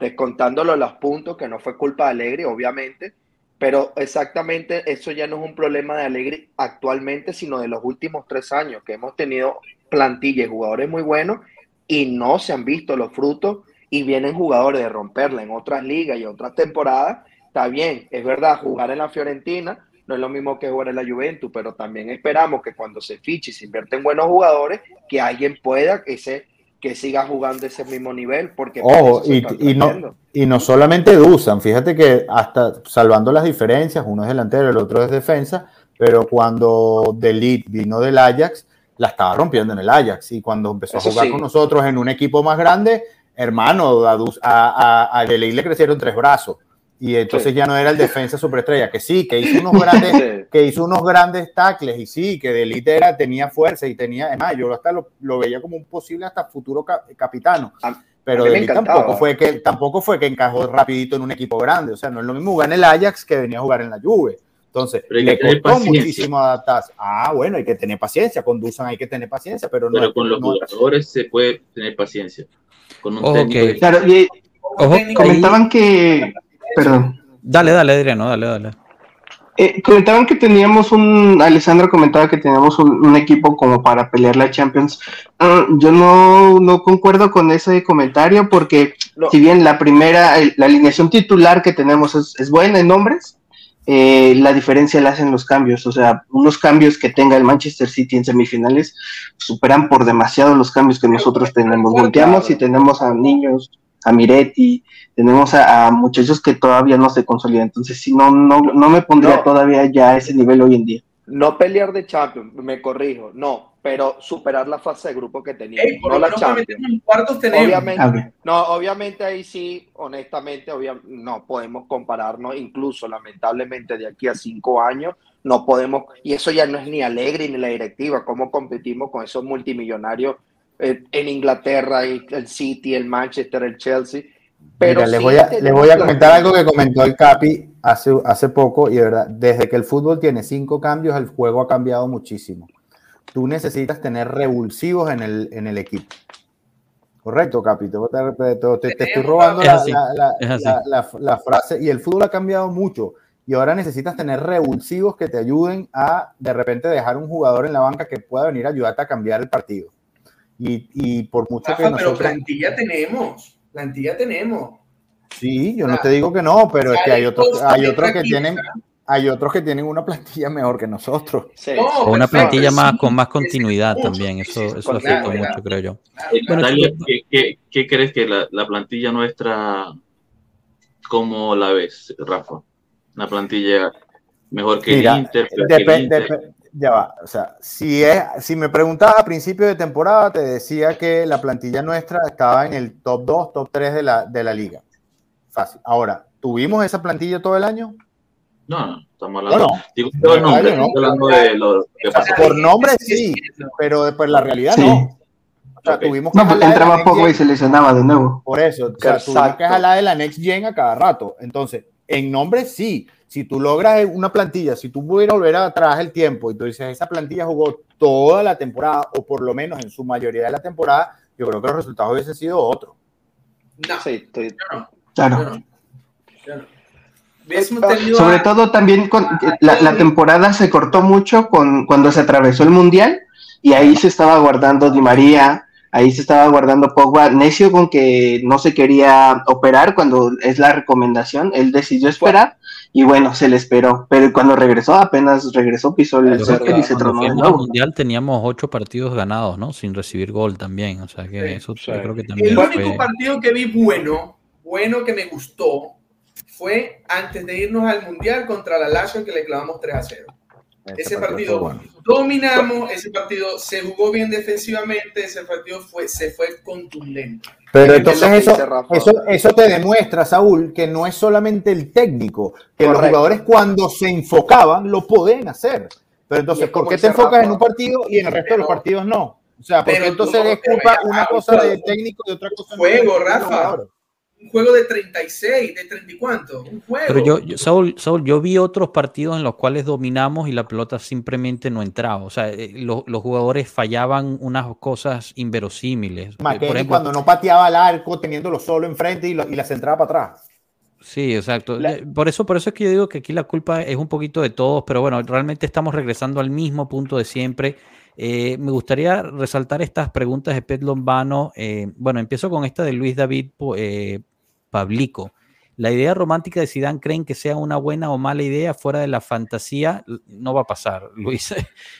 descontándolo los puntos, que no fue culpa de Alegre, obviamente, pero exactamente eso ya no es un problema de Alegre actualmente, sino de los últimos tres años, que hemos tenido plantillas y jugadores muy buenos y no se han visto los frutos y vienen jugadores de romperla en otras ligas y otras temporadas, está bien, es verdad, jugar en la Fiorentina no es lo mismo que jugar en la Juventus, pero también esperamos que cuando se fiche y se invierte en buenos jugadores, que alguien pueda ese, que siga jugando ese mismo nivel, porque... Ojo, y, no, y no solamente Dusan, fíjate que hasta salvando las diferencias, uno es delantero, el otro es defensa, pero cuando Delit vino del Ajax, la estaba rompiendo en el Ajax. Y cuando empezó a jugar con nosotros en un equipo más grande, hermano, a, a, a le crecieron tres brazos. Y entonces ya no era el defensa superestrella, que sí, que hizo unos grandes, [LAUGHS] que hizo unos grandes tackles, y sí, que de era, tenía fuerza y tenía, además, yo hasta lo, lo veía como un posible hasta futuro capitano. pero tampoco fue que tampoco fue que encajó rapidito en un equipo grande, o sea, no es lo mismo jugar en el Ajax que venía a jugar en la Juve. Entonces, le costó muchísimo adaptarse. Ah, bueno, hay que tener paciencia. Con Dusan hay que tener paciencia, pero no. Pero con los jugadores se puede tener paciencia. Con un técnico. Claro, y, comentaban que. Perdón. Dale, dale, Adriano, dale, dale. Eh, comentaban que teníamos un, Alessandro comentaba que teníamos un, equipo como para pelear la Champions. Ah, yo no, no, concuerdo con ese comentario porque si bien la primera, la alineación titular que tenemos es, es buena en nombres, eh, la diferencia la hacen los cambios. O sea, unos cambios que tenga el Manchester City en semifinales superan por demasiado los cambios que nosotros tenemos. Volteamos y tenemos a niños, a Miretti, tenemos a, muchachos que todavía no se consolidan. Entonces, si no, no, no me pondría todavía ya a ese nivel hoy en día. No pelear de Champions, me corrijo, no, pero superar la fase de grupo que. Ey, por no la Champions. cuartos tenemos. Obviamente, A ver. no, obviamente ahí sí, honestamente, obvia- no podemos compararnos, incluso lamentablemente de aquí a cinco años, no podemos, y eso ya no es ni Alegre ni la directiva, cómo competimos con esos multimillonarios eh, en Inglaterra, el City, el Manchester, el Chelsea. Pero Mira, les voy a, les voy a comentar algo que comentó el Capi hace, hace poco y de verdad, desde que el fútbol tiene cinco cambios, el juego ha cambiado muchísimo. Tú necesitas tener revulsivos en el, en el equipo. Correcto, Capi. Te, te- te- te- te estoy robando Es la, así, la- la- es así. la- la- la frase. Y el fútbol ha cambiado mucho. Y ahora necesitas tener revulsivos que te ayuden a de repente dejar un jugador en la banca que pueda venir a ayudarte a cambiar el partido. Y, y por mucho que Rafa, pero nosotros. plantilla tenemos. Plantilla tenemos. Sí, yo no te digo que no, pero es que hay otros, hay otros que tienen, hay otros que tienen una plantilla mejor que nosotros. Sí. No, una plantilla sí, más con más continuidad también. Eso, sí, eso afecta claro. mucho, creo yo. Bueno, Natalia, chicos, ¿qué, qué, qué crees que la, la plantilla nuestra, cómo la ves, Rafa? Una plantilla mejor que Mira, el Inter, peor que el Inter. Ya va, o sea, si, es, si me preguntabas a principio de temporada, te decía que la plantilla nuestra estaba en el top 2, top 3 de la, de la liga. Fácil. Ahora, ¿tuvimos esa plantilla todo el año? No, no, estamos hablando. No, no. Digo No, nombre, no, no. estoy hablando de lo que pasó. Por nombre sí, pero después la realidad Sí. no. O sea, tuvimos que No, porque entraba Pogba y se lesionaba de nuevo. Por eso, o sea, tuvimos que jalar de la Next Gen a cada rato. Entonces, en nombre sí. Si tú logras una plantilla, si tú pudieras volver atrás el tiempo y tú dices, esa plantilla jugó toda la temporada, o por lo menos en su mayoría de la temporada, yo creo que los resultados hubiesen sido otros. No, Sí, estoy- yo no. Claro. No. No. Sobre a- todo también con, la, la temporada se cortó mucho con cuando se atravesó el mundial y ahí se estaba guardando Di María, ahí se estaba guardando Pogba, necio con que no se quería operar cuando es la recomendación, él decidió esperar y bueno, se le esperó, pero cuando regresó, apenas regresó, pisó el césped y se tronó nuevo. mundial teníamos ocho partidos ganados, ¿no? Sin recibir gol también. O sea que Sí, eso sí. yo creo que también El fue. único partido que vi bueno, bueno que me gustó, fue antes de irnos al Mundial contra la Lazio que le clavamos 3 a 0. Ese partido bueno. dominamos, ese partido se jugó bien defensivamente, ese partido fue, se fue contundente. Pero Es entonces eso, eso, eso te demuestra, Saúl, que no es solamente el técnico, que los jugadores cuando se enfocaban lo pueden hacer. Pero entonces, es ¿por qué te enfocas Rafa. en un partido y en el resto de los partidos no? O sea, porque pero entonces es culpa una cosa pero- de técnico y otra cosa Juego, de- Rafa. Un juego de 36, de 30 y cuánto, un juego. Pero yo, yo- Saúl, Saúl, yo vi otros partidos en los cuales dominamos y la pelota simplemente no entraba. O sea, eh, lo- los jugadores fallaban unas cosas inverosímiles. Eh, McKennie Por ejemplo, cuando no pateaba al arco, teniéndolo solo enfrente y, lo- y la centraba para atrás. Sí, exacto. La- Eh, Por eso, por eso es que yo digo que aquí la culpa es un poquito de todos, pero bueno, realmente estamos regresando al mismo punto de siempre. Eh, me gustaría resaltar estas preguntas de Pet Lombano. Eh, bueno, empiezo con esta de Luis David eh, Pablico. La idea romántica de Zidane creen que sea una buena o mala idea fuera de la fantasía, no va a pasar, [LAUGHS] Luis.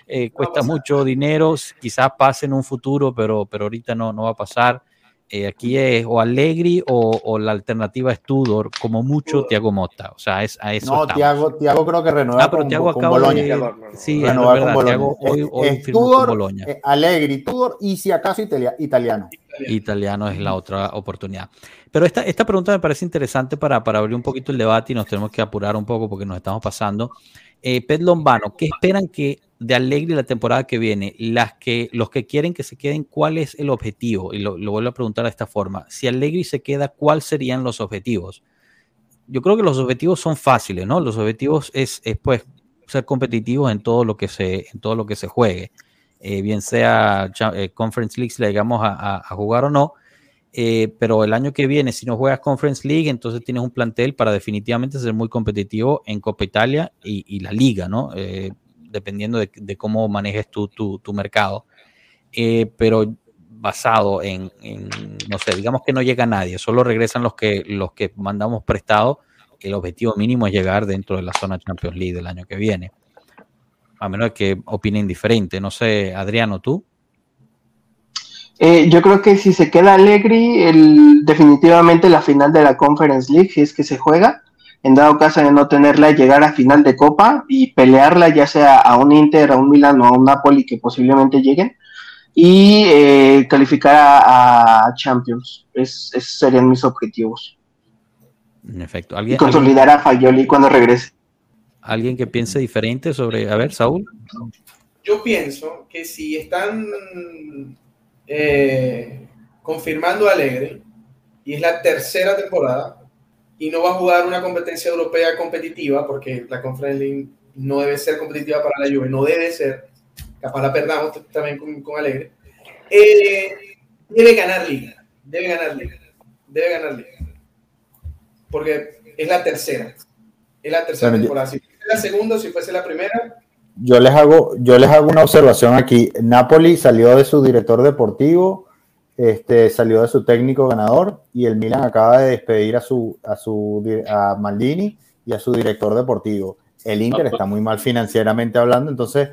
Eh, cuesta mucho dinero, quizás pase en un futuro, pero, pero ahorita no, no va a pasar. Eh, aquí es o Allegri o, o la alternativa es Tudor, como mucho Tudor. Tiago Motta. O sea, es, a eso No. Tiago, Tiago creo que renueva Ah, pero con, Thiago con acaba Boloña. de- Tiago, Sí, es Renovar verdad. con Thiago hoy, Es- hoy es firmó con Tudor, Boloña. eh, Allegri, Tudor y si acaso italia- italiano. Italiano es la otra oportunidad. Pero esta, esta pregunta me parece interesante para, para abrir un poquito el debate y nos tenemos que apurar un poco porque nos estamos pasando. Eh, Pet Lombano, ¿qué esperan que de Allegri la temporada que viene? Las que, los que quieren que se queden, ¿cuál es el objetivo? Y lo, vuelvo a preguntar de esta forma. Si Allegri se queda, ¿cuáles serían los objetivos? Yo creo que los objetivos son fáciles, ¿no? Los objetivos es, es pues ser competitivos en todo lo que se, en todo lo que se juegue. Eh, bien sea eh, Conference League, si le a- a jugar o no. Eh, pero el año que viene, si no juegas Conference League, entonces tienes un plantel para definitivamente ser muy competitivo en Copa Italia y, y la liga, ¿no? Eh, dependiendo de, de cómo manejes tú tu, tu mercado. Eh, pero basado en, en, no sé, digamos que no llega nadie, solo regresan los que, los que mandamos prestado. El objetivo mínimo es llegar dentro de la zona Champions League del año que viene. A menos que opinen diferente. No sé, Adriano, tú. Eh, yo creo que si se queda Allegri, el, definitivamente la final de la Conference League, si es que se juega, en dado caso de no tenerla, llegar a final de Copa y pelearla ya sea a un Inter, a un Milan o a un Napoli que posiblemente lleguen y eh, calificar a, Champions. Es, esos serían mis objetivos. En efecto. y consolidar a Fayoli cuando regrese. ¿Alguien que piense diferente sobre, a ver, Saúl? Yo pienso que si están eh, confirmando a Alegre y es la tercera temporada y no va a jugar una competencia europea competitiva porque la Conference League no debe ser competitiva para la Juve, no debe ser, capaz la perdamos también con, Alegre, eh, debe ganar liga, debe ganar liga, debe ganar liga, porque es la tercera, es la tercera temporada, si fuese la segunda, si fuese la primera. Yo les hago, yo les hago una observación aquí. Napoli salió de su director deportivo, este, salió de su técnico ganador y el Milan acaba de despedir a su a su a Maldini y a su director deportivo. El Inter está muy mal financieramente hablando, entonces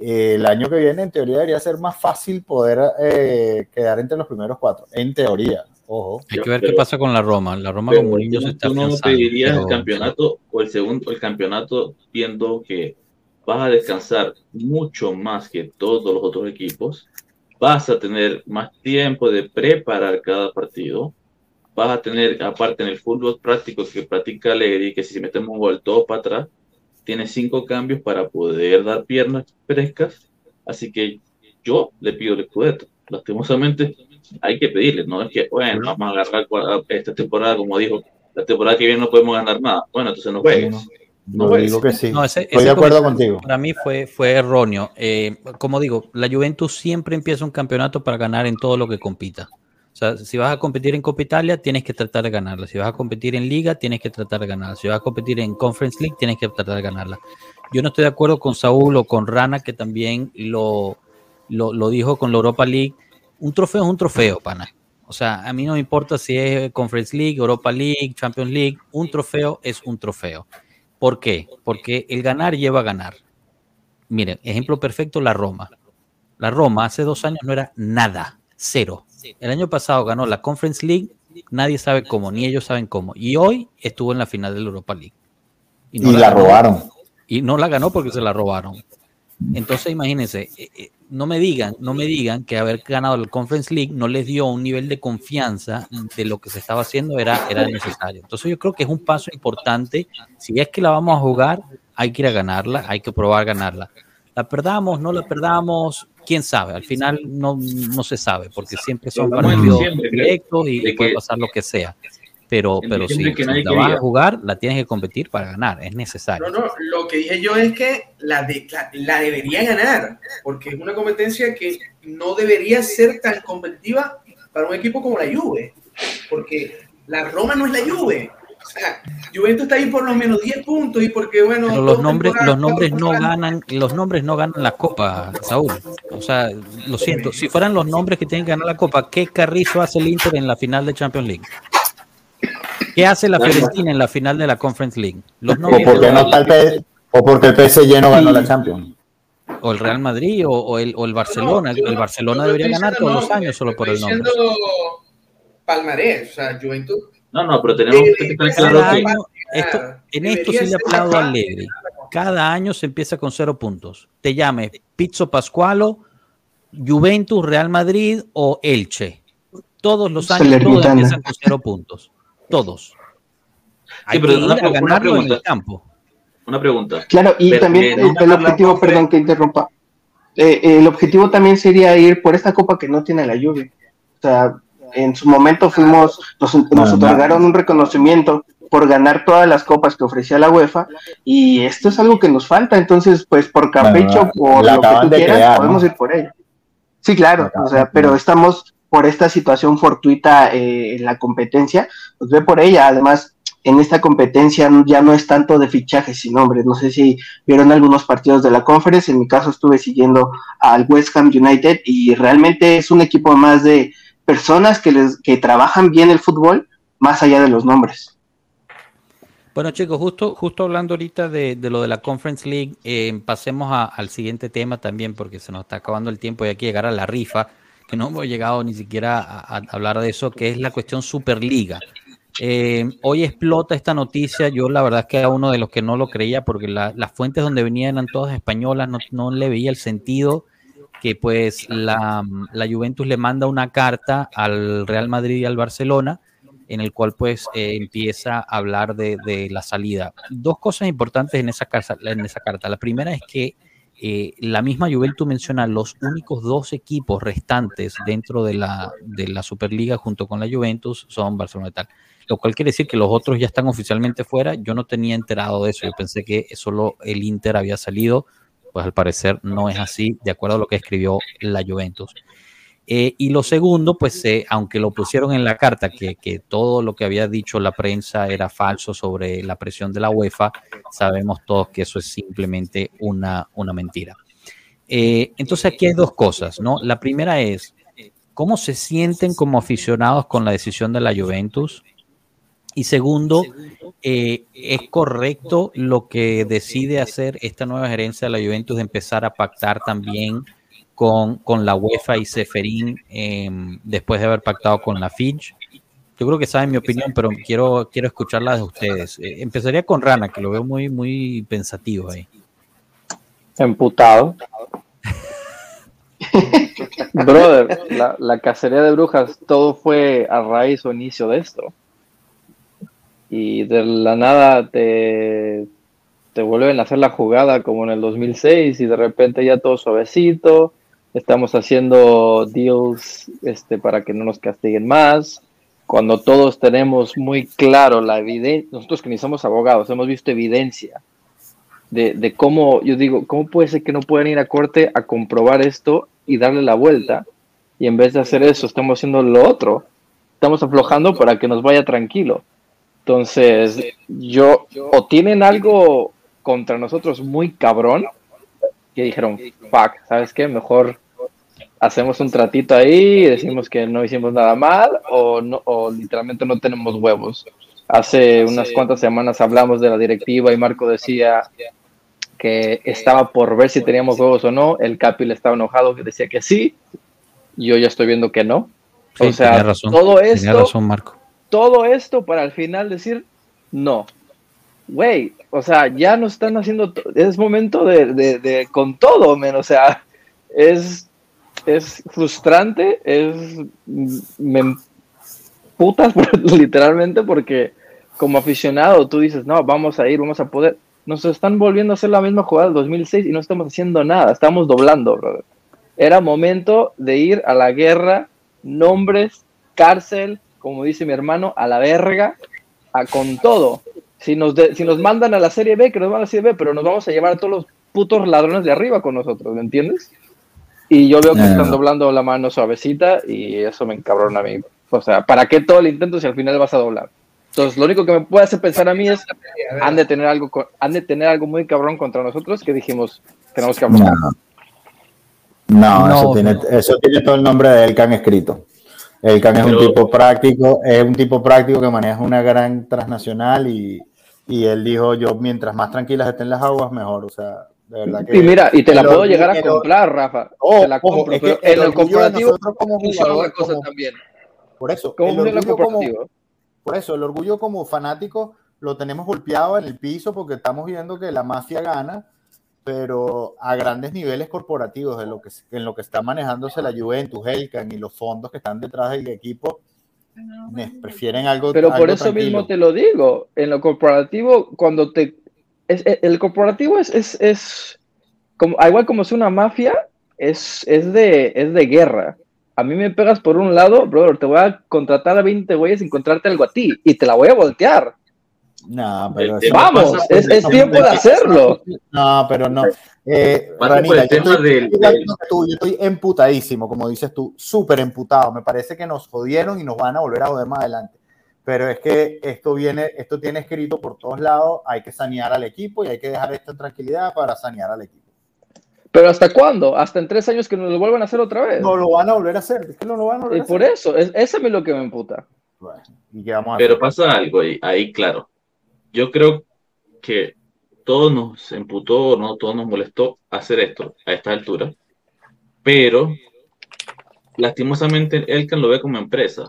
eh, el año que viene en teoría debería ser más fácil poder eh, quedar entre los primeros cuatro, en teoría. Ojo. Hay que ver qué pasa con la Roma. La Roma con Mourinho se está ¿Tú no pedirías el campeonato o el segundo el campeonato viendo que vas a descansar mucho más que todos los otros equipos? vas a tener más tiempo de preparar cada partido, vas a tener, aparte en el fútbol práctico que practica Alegri, que si metemos un gol todo para atrás, tiene cinco cambios para poder dar piernas frescas, así que yo le pido el escudeto. Lastimosamente hay que pedirle, no es que, bueno, vamos a agarrar esta temporada, como dijo, la temporada que viene no podemos ganar nada. Bueno, entonces no juegues. No, digo que sí. Estoy de acuerdo contigo. Para mí fue, fue erróneo. Eh, como digo, la Juventus siempre empieza un campeonato para ganar en todo lo que compita. O sea, si vas a competir en Copa Italia, tienes que tratar de ganarla. Si vas a competir en Liga, tienes que tratar de ganarla. Si vas a competir en Conference League, tienes que tratar de ganarla. Yo no estoy de acuerdo con Saúl o con Rana, que también lo, lo, lo dijo con la Europa League. Un trofeo es un trofeo, pana. O sea, a mí no me importa si es Conference League, Europa League, Champions League. Un trofeo es un trofeo. ¿Por qué? Porque el ganar lleva a ganar. Miren, ejemplo perfecto, la Roma. La Roma hace dos años no era nada, cero. El año pasado ganó la Conference League, nadie sabe cómo, ni ellos saben cómo. Y hoy estuvo en la final de la Europa League. Y, no la, robaron. Y no la ganó porque se la robaron. Entonces, imagínense, eh, eh, no me digan, no me digan que haber ganado el Conference League no les dio un nivel de confianza de lo que se estaba haciendo era, era necesario. Entonces, yo creo que es un paso importante. Si es que la vamos a jugar, hay que ir a ganarla, hay que probar ganarla. La perdamos, no la perdamos, quién sabe. Al final no, no se sabe, porque siempre son partidos directos y puede pasar lo que sea pero, pero si, la vas a jugar, la tienes que competir para ganar, es necesario. No, no, lo que dije yo es que la, la, debería ganar, porque es una competencia que no debería ser tan competitiva para un equipo como la Juve, porque la Roma no es la Juve. O sea, Juventus está ahí por lo menos 10 puntos y porque bueno, pero los nombres los nombres no ganan, los nombres no ganan la copa, Saúl. O sea, lo siento, si fueran los nombres que tienen que ganar la copa, ¿qué Carrizo hace el Inter en la final de Champions League? ¿Qué hace la Fiorentina en la final de la Conference League? Los o, porque no está el o porque el PSG no ganó la Champions. O el Real Madrid o, el, o el, Barcelona. el Barcelona debería ganar todos los años solo por el nombre. Palmarés, o sea, Juventud. No, no, pero tenemos que estar claro que. Esto, en esto sí le aplaudo a Alegre. Cada año se empieza con cero puntos. Te llame Pizzo Pascualo, Juventus, Real Madrid o Elche. Todos los años todos empiezan con cero puntos. Todos. Hay pero una, pregunta. En el campo. Una pregunta. Claro, y también el, objetivo, perdón que interrumpa. Eh, el objetivo también sería ir por esta copa que no tiene la lluvia. O sea, en su momento fuimos, nos, nos otorgaron un reconocimiento por ganar todas las copas que ofrecía la UEFA y esto es algo que nos falta, entonces pues por capricho, por lo que tú quieras, podemos ir por ello. Sí, claro, o sea, pero estamos por esta situación fortuita eh, en la competencia, pues ve por ella. Además, en esta competencia ya no es tanto de fichajes sin nombres. No sé si vieron algunos partidos de la conference. En mi caso estuve siguiendo al West Ham United y realmente es un equipo más de personas que, les, que trabajan bien el fútbol más allá de los nombres. Bueno chicos, justo, justo hablando ahorita de, lo de la Conference League, eh, pasemos al siguiente tema también porque se nos está acabando el tiempo y hay que llegar a la rifa no hemos llegado ni siquiera a, hablar de eso, que es la cuestión Superliga. Eh, hoy explota esta noticia. Yo la verdad es que era uno de los que no lo creía porque las fuentes donde venían eran todas españolas, no, no le veía el sentido que pues la, la, Juventus le manda una carta al Real Madrid y al Barcelona en el cual pues eh, empieza a hablar de, de, la salida. Dos cosas importantes en esa, casa, en esa carta. La primera es que eh, la misma Juventus menciona los únicos dos equipos restantes dentro de la, de la Superliga junto con la Juventus son Barcelona y tal lo cual quiere decir que los otros ya están oficialmente fuera. Yo no tenía enterado de eso, yo pensé que solo el Inter había salido, pues al parecer no es así, de acuerdo a lo que escribió la Juventus. Eh, y lo segundo, pues eh, aunque lo pusieron en la carta, que, todo lo que había dicho la prensa era falso sobre la presión de la UEFA, sabemos todos que eso es simplemente una, una mentira. Eh, entonces aquí hay dos cosas, ¿no? La primera es, ¿cómo se sienten como aficionados con la decisión de la Juventus? Y segundo, ¿es correcto lo que decide hacer esta nueva gerencia de la Juventus de empezar a pactar también con, con la UEFA y Seferín em, después de haber pactado con la Fitch? Yo creo que saben mi opinión, pero quiero, quiero escucharla de ustedes. Eh, empezaría con Rana, que lo veo muy, muy pensativo ahí. Emputado. [LAUGHS] Brother, la, la cacería de brujas, todo fue a raíz o inicio de esto y de la nada te, te vuelven a hacer la jugada como en el 2006 y de repente ya todo suavecito, estamos haciendo deals este, para que no nos castiguen más, cuando todos tenemos muy claro la evidencia, nosotros que ni somos abogados, hemos visto evidencia de, de, cómo, yo digo, ¿cómo puede ser que no puedan ir a corte a comprobar esto y darle la vuelta? Y en vez de hacer eso, estamos haciendo lo otro, estamos aflojando para que nos vaya tranquilo. Entonces, yo, o tienen algo contra nosotros muy cabrón, que dijeron, fuck, ¿sabes qué? Mejor hacemos un tratito ahí y decimos que no hicimos nada mal, o, no, o literalmente no tenemos huevos. Hace unas cuantas semanas hablamos de la directiva y Marco decía que estaba por ver si teníamos huevos o no. El Capi le estaba enojado que decía que sí. Yo ya estoy viendo que no. o sea, todo esto. razón, Marco todo esto para al final decir no. Güey, o sea, ya no están haciendo, es momento de, de, con todo, men, o sea, es, es frustrante, es, me putas [LAUGHS] literalmente porque como aficionado tú dices, no, vamos a ir, vamos a poder, nos están volviendo a hacer la misma jugada del 2006 y no estamos haciendo nada, estamos doblando, brother. Era momento de ir a la guerra, nombres, cárcel, como dice mi hermano, a la verga, a con todo. Si nos, si nos mandan a la Serie B, que nos van a la Serie B, pero nos vamos a llevar a todos los putos ladrones de arriba con nosotros, ¿me entiendes? Y yo veo que están doblando la mano suavecita y eso me encabrona a mí. O sea, ¿para qué todo el intento si al final vas a doblar? Entonces, lo único que me puede hacer pensar a mí es, han de tener algo, han de tener algo muy cabrón contra nosotros que dijimos, tenemos que hablar. No, eso, tiene, eso tiene todo el nombre de él que han escrito. El Can es un tipo práctico, es un tipo práctico que maneja una gran transnacional y, y, él dijo, yo mientras más tranquilas estén las aguas, mejor. O sea, de verdad que... Y mira, y te la puedo llegar a comprar, Rafa. Oh, te la compro, es que en el corporativo como jugador, cosa también. Por eso, el orgullo como, por eso, el orgullo como fanático lo tenemos golpeado en el piso porque estamos viendo que la mafia gana pero a grandes niveles corporativos, en lo que, en lo que está manejándose la Juventus, Helcan y los fondos que están detrás del equipo, prefieren algo. Pero por eso mismo te lo digo, en lo corporativo, cuando te. El corporativo es, es, es como, igual como es una mafia, es, es, de, es de guerra. A mí me pegas por un lado, brother, te voy a contratar a 20 güeyes sin encontrarte algo a ti y te la voy a voltear. No, pero vamos, es, es tiempo de hacerlo. No, pero no. Eh, Ranira, yo, estoy, del, yo estoy emputadísimo, como dices tú, súper emputado. Me parece que nos jodieron y nos van a volver a joder más adelante. Pero es que esto viene, esto tiene escrito por todos lados, hay que sanear al equipo y hay que dejar esto en tranquilidad para sanear al equipo. ¿Pero hasta cuándo? ¿Hasta en tres años que nos lo vuelvan a hacer otra vez? No lo van a volver a hacer, es que no lo van a volver y por eso, es, eso es lo que me emputa. Bueno, ¿y vamos a Pero pasa algo ahí, ahí, claro yo creo que todo nos emputó, no todo nos molestó hacer esto a esta altura, pero lastimosamente Elkan lo ve como empresa.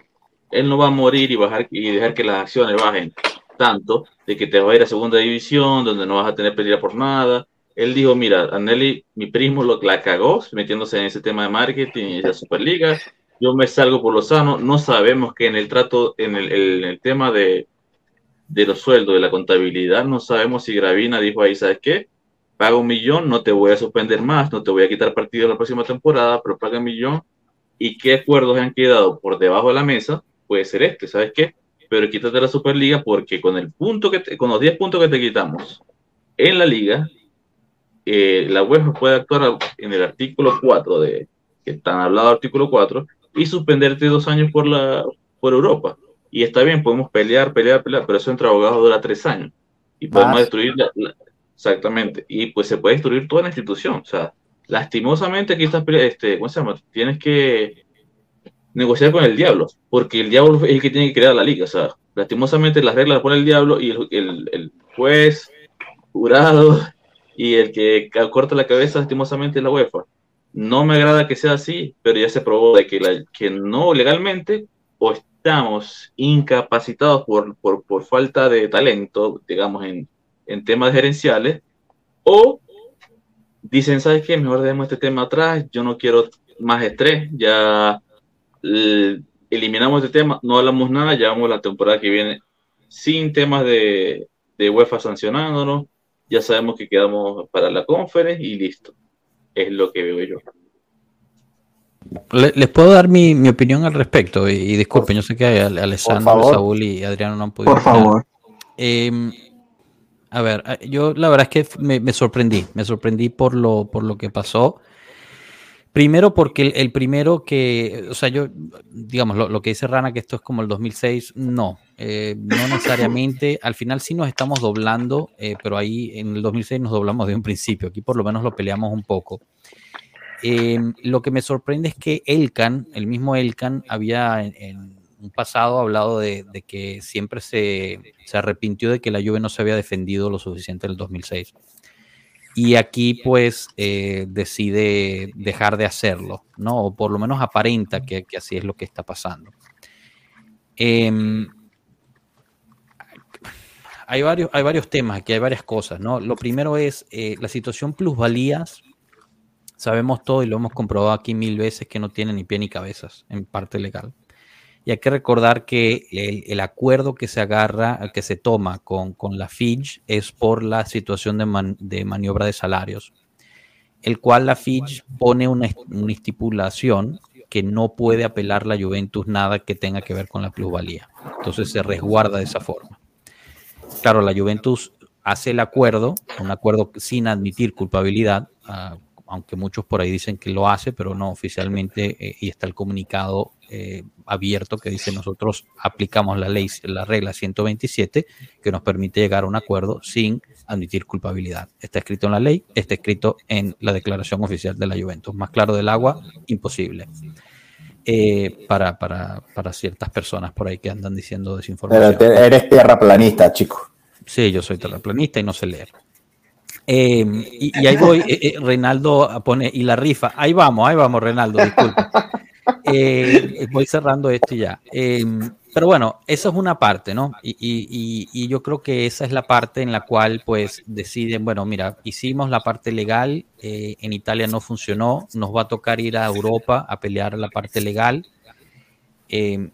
Él no va a morir y, bajar, y dejar que las acciones bajen tanto de que te va a ir a segunda división, donde no vas a tener pérdida por nada. Él dijo, mira, Anelli, mi primo lo, la cagó metiéndose en ese tema de marketing y la Superliga. Yo me salgo por lo sano. No sabemos que en el trato, en el, el tema de, de los sueldos, de la contabilidad, no sabemos si Gravina dijo ahí, ¿sabes qué? Paga un millón, no te voy a suspender más, no te voy a quitar partido la próxima temporada, pero paga un millón. ¿Y qué acuerdos han quedado por debajo de la mesa? Puede ser este, ¿sabes qué? Pero quítate la Superliga porque con el punto que con los 10 puntos que te quitamos en la liga, eh, la UEFA puede actuar en el artículo 4 de que están hablado artículo 4 y suspenderte dos años por la por Europa. Y está bien, podemos pelear, pelear, pelear, pero eso entre abogados dura tres años. Y podemos destruir exactamente. Y pues se puede destruir toda la institución. O sea, lastimosamente aquí está, este, ¿cómo se llama? Tienes que negociar con el diablo, porque el diablo es el que tiene que crear la liga. O sea, lastimosamente las reglas las pone el diablo y el, el, juez, jurado y el que corta la cabeza lastimosamente es la UEFA. No me agrada que sea así, pero ya se probó de que, la, que no legalmente o estamos incapacitados por, por, por falta de talento, digamos, en, en temas gerenciales, o dicen, ¿sabes qué? Mejor dejemos este tema atrás, yo no quiero más estrés, ya eliminamos este tema, no hablamos nada, llevamos la temporada que viene sin temas de, de UEFA sancionándonos, ya sabemos que quedamos para la conferencia y listo. Es lo que veo yo. Les puedo dar mi, mi opinión al respecto y, disculpen, yo sé que Alessandro, Saúl y Adriano no han podido. Por favor. Eh, a ver, yo la verdad es que me, me, sorprendí, me sorprendí por lo, por lo que pasó. Primero porque el, primero que, o sea, yo, digamos, lo, que dice Rana, que esto es como el 2006, no, eh, no necesariamente. [LAUGHS] Al final sí nos estamos doblando, eh, pero ahí en el 2006 nos doblamos de un principio. Aquí por lo menos lo peleamos un poco. Eh, lo que me sorprende es que Elkan, el mismo Elkan, había en, un pasado hablado de, de que siempre se, se, arrepintió de que la Juve no se había defendido lo suficiente en el 2006 y aquí pues eh, decide dejar de hacerlo, ¿no? O por lo menos aparenta que, que así es lo que está pasando. Eh, hay, varios, hay varios temas, aquí hay varias cosas, ¿no? Lo primero es eh, la situación plusvalías. Sabemos todo y lo hemos comprobado aquí mil veces que no tiene ni pie ni cabezas en parte legal. Y hay que recordar que el, el acuerdo que se agarra, que se toma con, con la Fitch es por la situación de, man, de, maniobra de salarios, el cual la Fitch pone una, una, estipulación que no puede apelar la Juventus nada que tenga que ver con la plusvalía. Entonces se resguarda de esa forma. Claro, la Juventus hace el acuerdo, un acuerdo sin admitir culpabilidad, uh, aunque muchos por ahí dicen que lo hace, pero no oficialmente, eh, y está el comunicado eh, abierto que dice nosotros aplicamos la ley, la regla 127, que nos permite llegar a un acuerdo sin admitir culpabilidad. Está escrito en la ley, está escrito en la declaración oficial de la Juventus. Más claro del agua, imposible. Eh, para, para, para, ciertas personas por ahí que andan diciendo desinformación. Pero eres tierraplanista, chico. Sí, yo soy terraplanista y no sé leer. Eh, y, y, ahí voy, eh, eh, Reinaldo pone, y la rifa, ahí vamos, ahí vamos, Reinaldo, disculpa. [LAUGHS] Eh, voy cerrando esto ya. Eh, pero bueno, eso es una parte, ¿no? Y, y, y, yo creo que esa es la parte en la cual pues deciden, bueno, mira, hicimos la parte legal, eh, en Italia no funcionó, nos va a tocar ir a Europa a pelear la parte legal. Eh,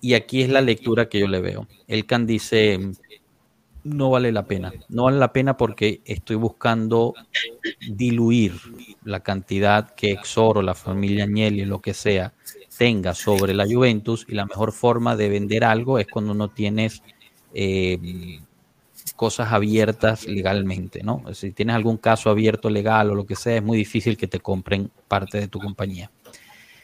y aquí es la lectura que yo le veo. Elkan dice, no vale la pena. No vale la pena porque estoy buscando diluir la cantidad que Exor o la familia Agnelli, lo que sea, tenga sobre la Juventus y la mejor forma de vender algo es cuando no tienes eh, cosas abiertas legalmente, ¿no? Si tienes algún caso abierto legal o lo que sea, es muy difícil que te compren parte de tu compañía.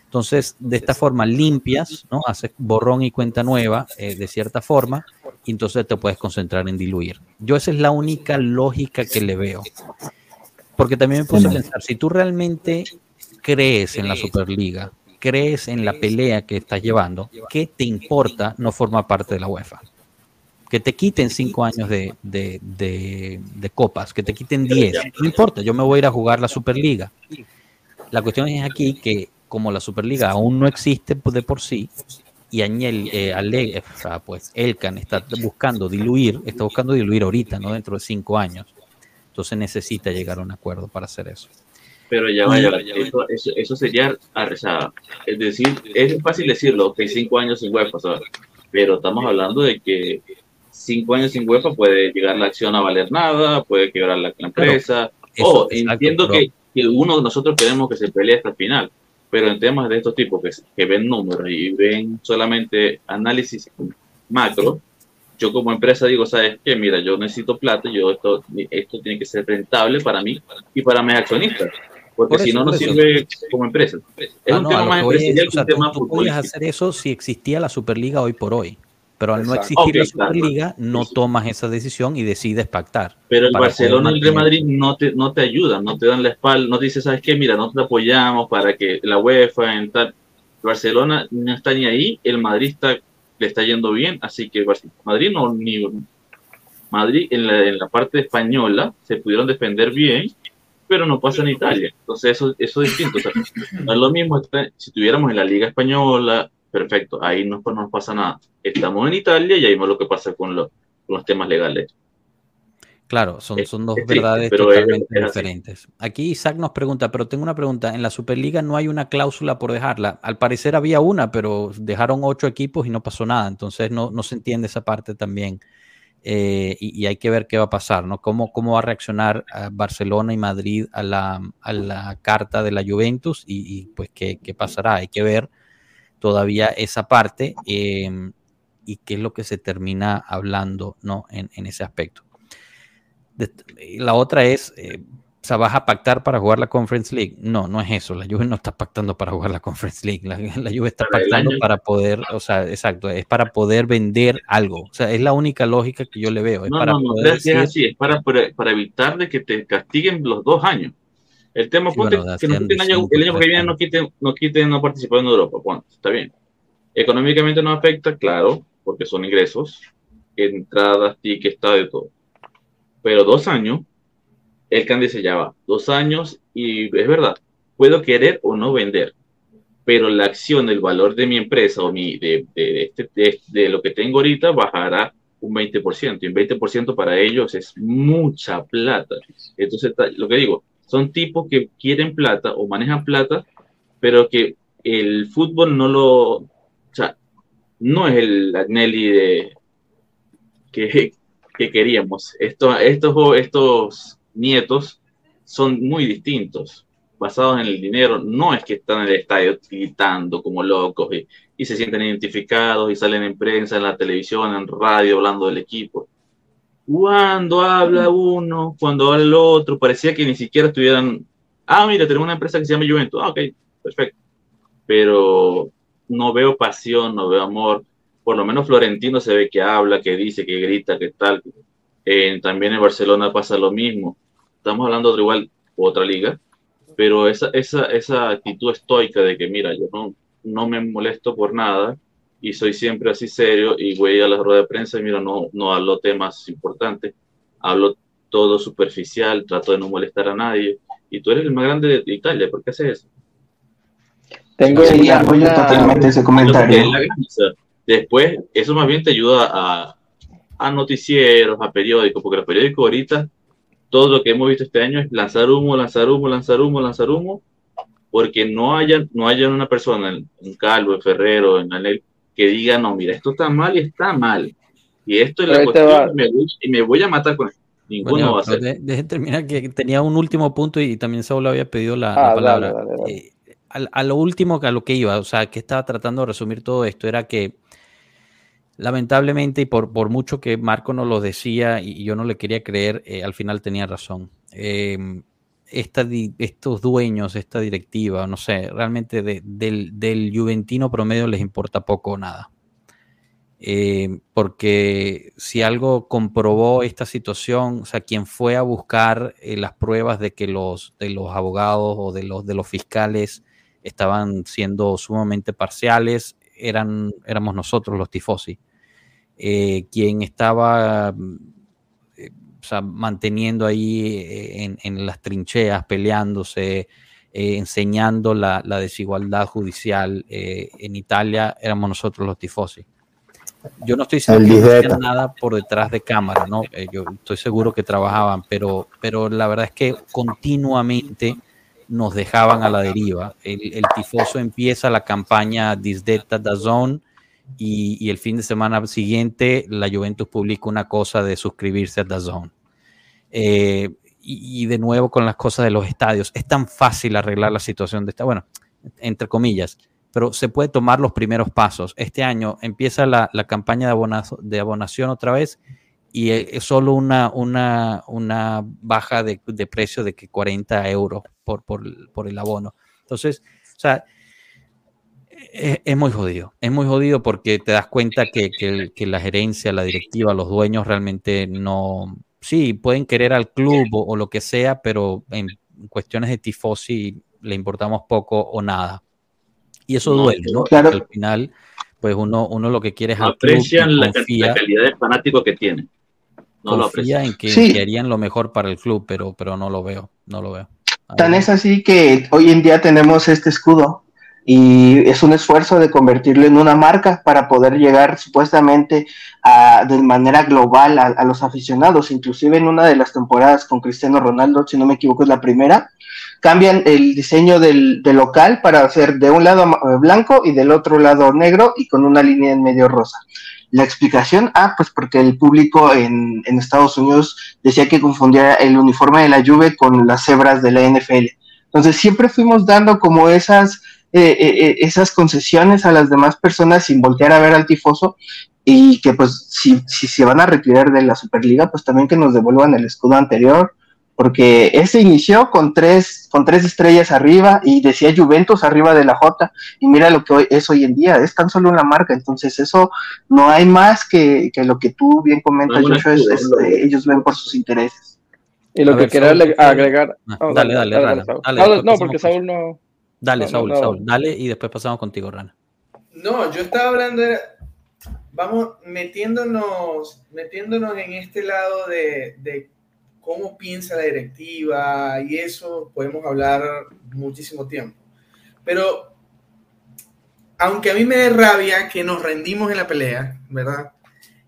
Entonces, de esta forma limpias, ¿no? Haces borrón y cuenta nueva, eh, de cierta forma, y entonces te puedes concentrar en diluir. Yo esa es la única lógica que le veo. Porque también me puse a pensar, si tú realmente crees en la Superliga, crees en la pelea que estás llevando, ¿qué te importa no formar parte de la UEFA? Que te quiten cinco años de, de, de, de copas, que te quiten diez, no importa, yo me voy a ir a jugar la Superliga. La cuestión es aquí que como la Superliga aún no existe de por sí, y Añel, eh, Ale- o sea, pues Elkan está buscando diluir, está buscando diluir ahorita, no dentro de cinco años. Entonces necesita llegar a un acuerdo para hacer eso. Pero ya vaya, eso, eso, eso sería, o sea, es decir, es fácil decirlo, que cinco años sin UEFA, ¿sabes? pero estamos hablando de que cinco años sin UEFA puede llegar la acción a valer nada, puede quebrar la, empresa. Eso, oh, entiendo que, que uno de nosotros queremos que se pelee hasta el final, pero en temas de estos tipos que, que ven números y ven solamente análisis macro, yo como empresa digo, ¿sabes qué? Mira, yo necesito plata, yo esto, esto tiene que ser rentable para mí y para mis accionistas, porque Por si no, no eso. sirve como empresa. Es Ah, un no, tema más que es, empresarial o que sea, un tú, tema tú podías futbolístico. hacer eso si existía la Superliga hoy por hoy, pero al no Exacto. existir la Ok, claro. Superliga, no tomas esa decisión y decides pactar. Pero el Barcelona y el Real Madrid no te, no te ayudan, no te dan la espalda, no te dicen, ¿sabes qué? Mira, no te apoyamos para que la UEFA en tal. El Barcelona no está ni ahí, el Madrid está, le está yendo bien, así que Madrid no, ni Madrid en la, en la parte española se pudieron defender bien, pero no pasa en Italia. Entonces eso, eso es distinto. O sea, no es lo mismo si tuviéramos en la Liga Española, perfecto, ahí no, no nos pasa nada. Estamos en Italia y ahí vemos lo que pasa con los, con los temas legales. Claro, son, dos verdades totalmente diferentes. Aquí Isaac nos pregunta, pero tengo una pregunta, en la Superliga no hay una cláusula por dejarla. Al parecer había una, pero dejaron ocho equipos y no pasó nada, entonces no, no se entiende esa parte también. Eh, y, y hay que ver qué va a pasar, ¿no? ¿Cómo, cómo va a reaccionar ah, Barcelona y Madrid a la, a la carta de la Juventus y, y, pues qué, qué pasará. Hay que ver todavía esa parte eh, y qué es lo que se termina hablando, ¿no? En, en ese aspecto. De- la otra es, eh, o sea, ¿vas a pactar para jugar la Conference League? No, no es eso. La Juve no está pactando para jugar la Conference League. La, [LAUGHS] la Juve está Para pactando para poder, o sea, exacto, es para poder vender algo. O sea, es la única lógica que yo le veo. Es No, para no, no, poder es así, es para, para, para evitar de que te castiguen los dos años. El tema Sí, ponte bueno, que quiten año- el año que viene no años. quiten, no quiten no participar en Europa, bueno, está bien. Económicamente no afecta, claro, porque son ingresos, entradas, tickets, estadio, todo. Pero dos años, el can dice ya va, dos años y es verdad, puedo querer o no vender, pero la acción, el valor de mi empresa o mi, de, de, este- de- de lo que tengo ahorita bajará un 20%, y un 20% para ellos es mucha plata. Entonces, lo que digo, son tipos que quieren plata o manejan plata, pero que el fútbol no lo, o sea, no es el Agnelli de, que, que queríamos. Estos, estos, estos nietos son muy distintos, basados en el dinero. No es que están en el estadio gritando como locos y, y se sienten identificados y salen en prensa, en la televisión, en radio, hablando del equipo. Cuando habla uno, cuando habla el otro, parecía que ni siquiera estuvieran. Ah, mira, tenemos una empresa que se llama Juventus. Ah, ok, perfecto. Pero no veo pasión, no veo amor. Por lo menos Florentino se ve que habla, que dice, que grita, que tal. Eh, también en Barcelona pasa lo mismo. Estamos hablando de igual otra liga, pero esa, esa, esa actitud estoica de que, mira, yo no, no me molesto por nada y soy siempre así serio y voy a la rueda de prensa y mira, no, no hablo temas importantes, hablo todo superficial, trato de no molestar a nadie. Y tú eres el más grande de Italia, ¿por qué haces eso? Tengo Sí, una- apoyo una- totalmente ese comentario. después, eso más bien te ayuda a, a noticieros, a periódicos, porque los periódicos ahorita, todo lo que hemos visto este año es lanzar humo, lanzar humo, lanzar humo, lanzar humo, porque no haya, no haya una persona, un Calvo, en Ferrero, en Anel, que diga, no, mira, esto está mal y está mal. Y esto es la cuestión, va. y me, voy, y me voy a matar con esto. Ninguno Bueno, va a pero hacer. de- deje terminar que tenía un último punto y también Saúl había pedido la, Ah, la palabra. dale, dale, dale. Eh, a, lo último, que a lo que iba, o sea, que estaba tratando de resumir todo esto, era que lamentablemente, y por, por mucho que Marco nos lo decía y yo no le quería creer, eh, al final tenía razón. Eh, di- estos dueños, esta directiva, no sé, realmente de- del, del Juventino promedio les importa poco o nada. Eh, porque si algo comprobó esta situación, o sea, quien fue a buscar eh, las pruebas de que los, de los abogados o de los, de los fiscales estaban siendo sumamente parciales, eran, éramos nosotros los tifosi. Eh, quien estaba sea, manteniendo ahí eh, en, en las trincheas, peleándose, eh, enseñando la, desigualdad judicial eh, en Italia, éramos nosotros los tifosi. Yo no estoy seguro que nada por detrás de cámara, ¿no? Eh, yo estoy seguro que trabajaban, pero, pero la verdad es que continuamente nos dejaban a la deriva. El, tifoso empieza la campaña Disdetta da Zone y, y, el fin de semana siguiente la Juventus publica una cosa de suscribirse a da Zone. Eh, y, de nuevo con las cosas de los estadios. Es tan fácil arreglar la situación de esta, bueno, entre comillas, pero se puede tomar los primeros pasos. Este año empieza la, campaña de, de, abonación otra vez y es solo una, una, una baja de, precio de que 40 euros por, por, el abono. Entonces, o sea, es, muy jodido. Es muy jodido porque te das cuenta que, que, la gerencia, la directiva, los dueños realmente no, sí, pueden querer al club o, lo que sea, pero en cuestiones de tifosi le importamos poco o nada. Y eso duele, ¿no? Claro. al final, pues uno, uno lo que quiere es aprecian la, calidad de fanático que tiene. No confía en que, harían lo mejor para el club, pero, pero no lo veo, no lo veo. Tan es así que hoy en día tenemos este escudo y es un esfuerzo de convertirlo en una marca para poder llegar supuestamente a, de manera global a, los aficionados. Inclusive en una de las temporadas con Cristiano Ronaldo, si no me equivoco es la primera, cambian el diseño del, local para hacer de un lado blanco y del otro lado negro y con una línea en medio rosa. La explicación, ah, pues porque el público en, en Estados Unidos decía que confundía el uniforme de la Juve con las cebras de la NFL. Entonces siempre fuimos dando como esas eh, eh, eh, esas concesiones a las demás personas sin voltear a ver al tifoso y que pues si, si se van a retirar de la Superliga, pues también que nos devuelvan el escudo anterior, porque ese inició con tres, con tres estrellas arriba y decía Juventus arriba de la J, y mira lo que hoy, es hoy en día, es tan solo una marca, entonces eso no hay más que, que lo que tú bien comentas, Joshua, este, ellos ven por sus intereses. Y lo que quiero agregar... Ah, oh, dale, dale, dale, dale, No, porque Saúl no... Dale, Saúl, Saúl, dale y después pasamos contigo, Rana. No, yo estaba hablando, de, vamos metiéndonos, metiéndonos en este lado de, de, cómo piensa la directiva y eso podemos hablar muchísimo tiempo. Pero aunque a mí me dé rabia que nos rendimos en la pelea, ¿verdad?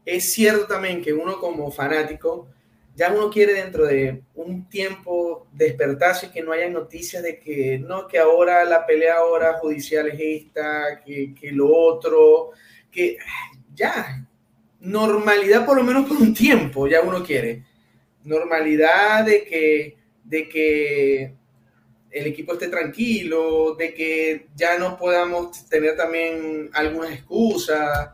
Es cierto también que uno como fanático ya uno quiere dentro de un tiempo despertarse y que no haya noticias de que no, que ahora la pelea ahora judicial es esta, que, que lo otro, que ya, normalidad por lo menos por un tiempo, ya uno quiere. Normalidad de que, de que el equipo esté tranquilo, de que ya no podamos tener también algunas excusas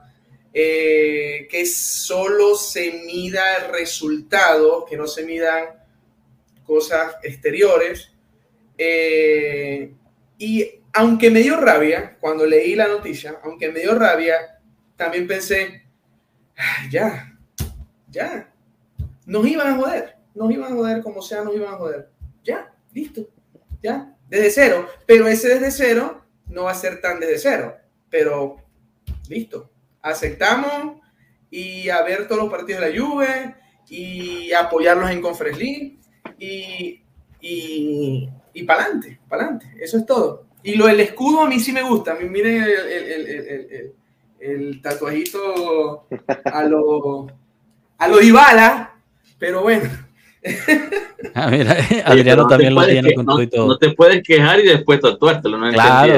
eh, que solo se mida resultados, que no se midan cosas exteriores. Eh, y aunque me dio rabia cuando leí la noticia, aunque me dio rabia, también pensé, ya, ya, nos iban a joder, nos iban a joder como sea, nos iban a joder. Ya, listo, ya, desde cero. Pero ese desde cero no va a ser tan desde cero, pero listo, aceptamos y a ver todos los partidos de la Juve y apoyarlos en Conference y, y, y para adelante, para adelante. Eso es todo. Y lo del escudo a mí sí me gusta. Miren el, el, el, el tatuajito a lo, a lo Ibala, pero bueno. Ah, mira, [LAUGHS] Adriano también lo tiene con todo y todo. No te puedes quejar y después tatuártelo, ¿no? Claro,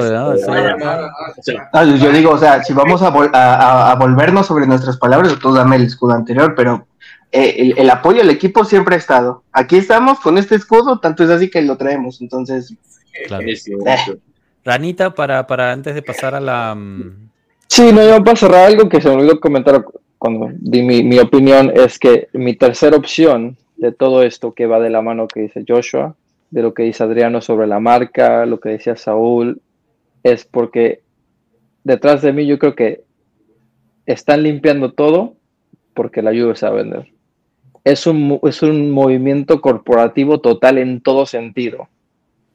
yo digo, o sea, si vamos a, a, a, volvernos sobre nuestras palabras, tú dame el escudo anterior, pero eh, el, el, apoyo al equipo siempre ha estado. Aquí estamos con este escudo, tanto es así que lo traemos, entonces. Claro. Eh. Ranita, para, para antes de pasar a la. Mm, sí, no, yo para cerrar algo que se me olvidó comentar cuando di mi, mi opinión, es que mi tercera opción de todo esto que va de la mano que dice Joshua, de lo que dice Adriano sobre la marca, lo que decía Saúl, es porque detrás de mí yo creo que están limpiando todo porque la lluvia se a vender. Es un, es un movimiento corporativo total en todo sentido.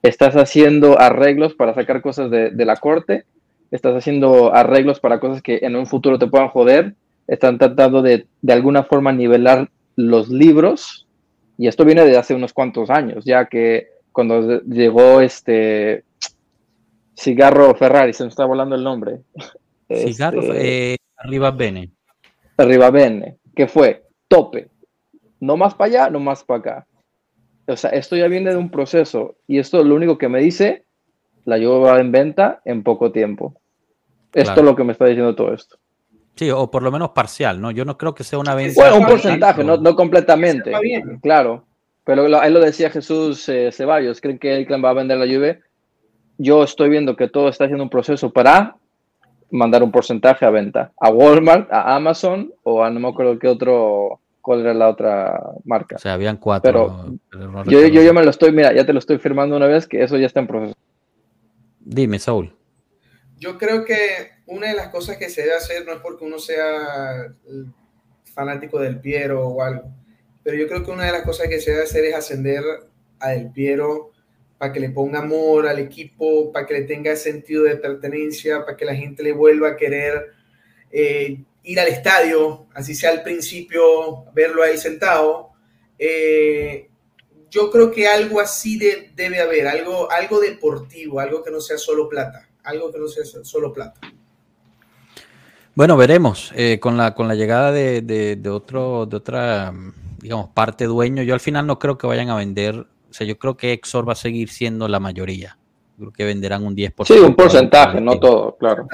Estás haciendo arreglos para sacar cosas de, de la corte, estás haciendo arreglos para cosas que en un futuro te puedan joder, están tratando de de alguna forma nivelar los libros y esto viene de hace unos cuantos años, ya que cuando llegó este Cigarro Ferrari, se me está volando el nombre. [LAUGHS] Cigarro, Este, eh, arriba Bene. arriba Bene, que fue tope. No más para allá, no más para acá. O sea, esto ya viene de un proceso y esto lo único que me dice, la va en venta en poco tiempo. Esto Claro. es lo que me está diciendo todo esto. Sí, o por lo menos parcial, ¿no? Yo no creo que sea una venta. Bueno, un porcentaje, no, no completamente. Está bien. Claro. Pero lo, ahí lo decía Jesús eh, Ceballos, ¿creen que el clan va a vender la Juve? Yo estoy viendo que todo está haciendo un proceso para mandar un porcentaje a venta. A Walmart, a Amazon o a no me acuerdo qué otro, cuál era la otra marca. O sea, habían cuatro. Pero pero no Yo, yo, yo me lo estoy, mira, ya te lo estoy firmando una vez que eso ya está en proceso. Dime, Saúl. Yo creo que una de las cosas que se debe hacer no es porque uno sea fanático del Piero o algo, pero yo creo que una de las cosas que se debe hacer es ascender a Del Piero para que le ponga amor al equipo, para que le tenga sentido de pertenencia, para que la gente le vuelva a querer eh, ir al estadio, así sea al principio, verlo ahí sentado. Eh, yo creo que algo así de- debe haber, algo, algo deportivo, algo que no sea solo plata, algo que no sea solo plata. Bueno, veremos. eh, con la con la llegada de, de- de otro, de otra, digamos, parte dueño, yo al final no creo que vayan a vender. O sea, yo creo que Exor va a seguir siendo la mayoría. Creo que venderán un 10%. Sí, un porcentaje, no todo, claro.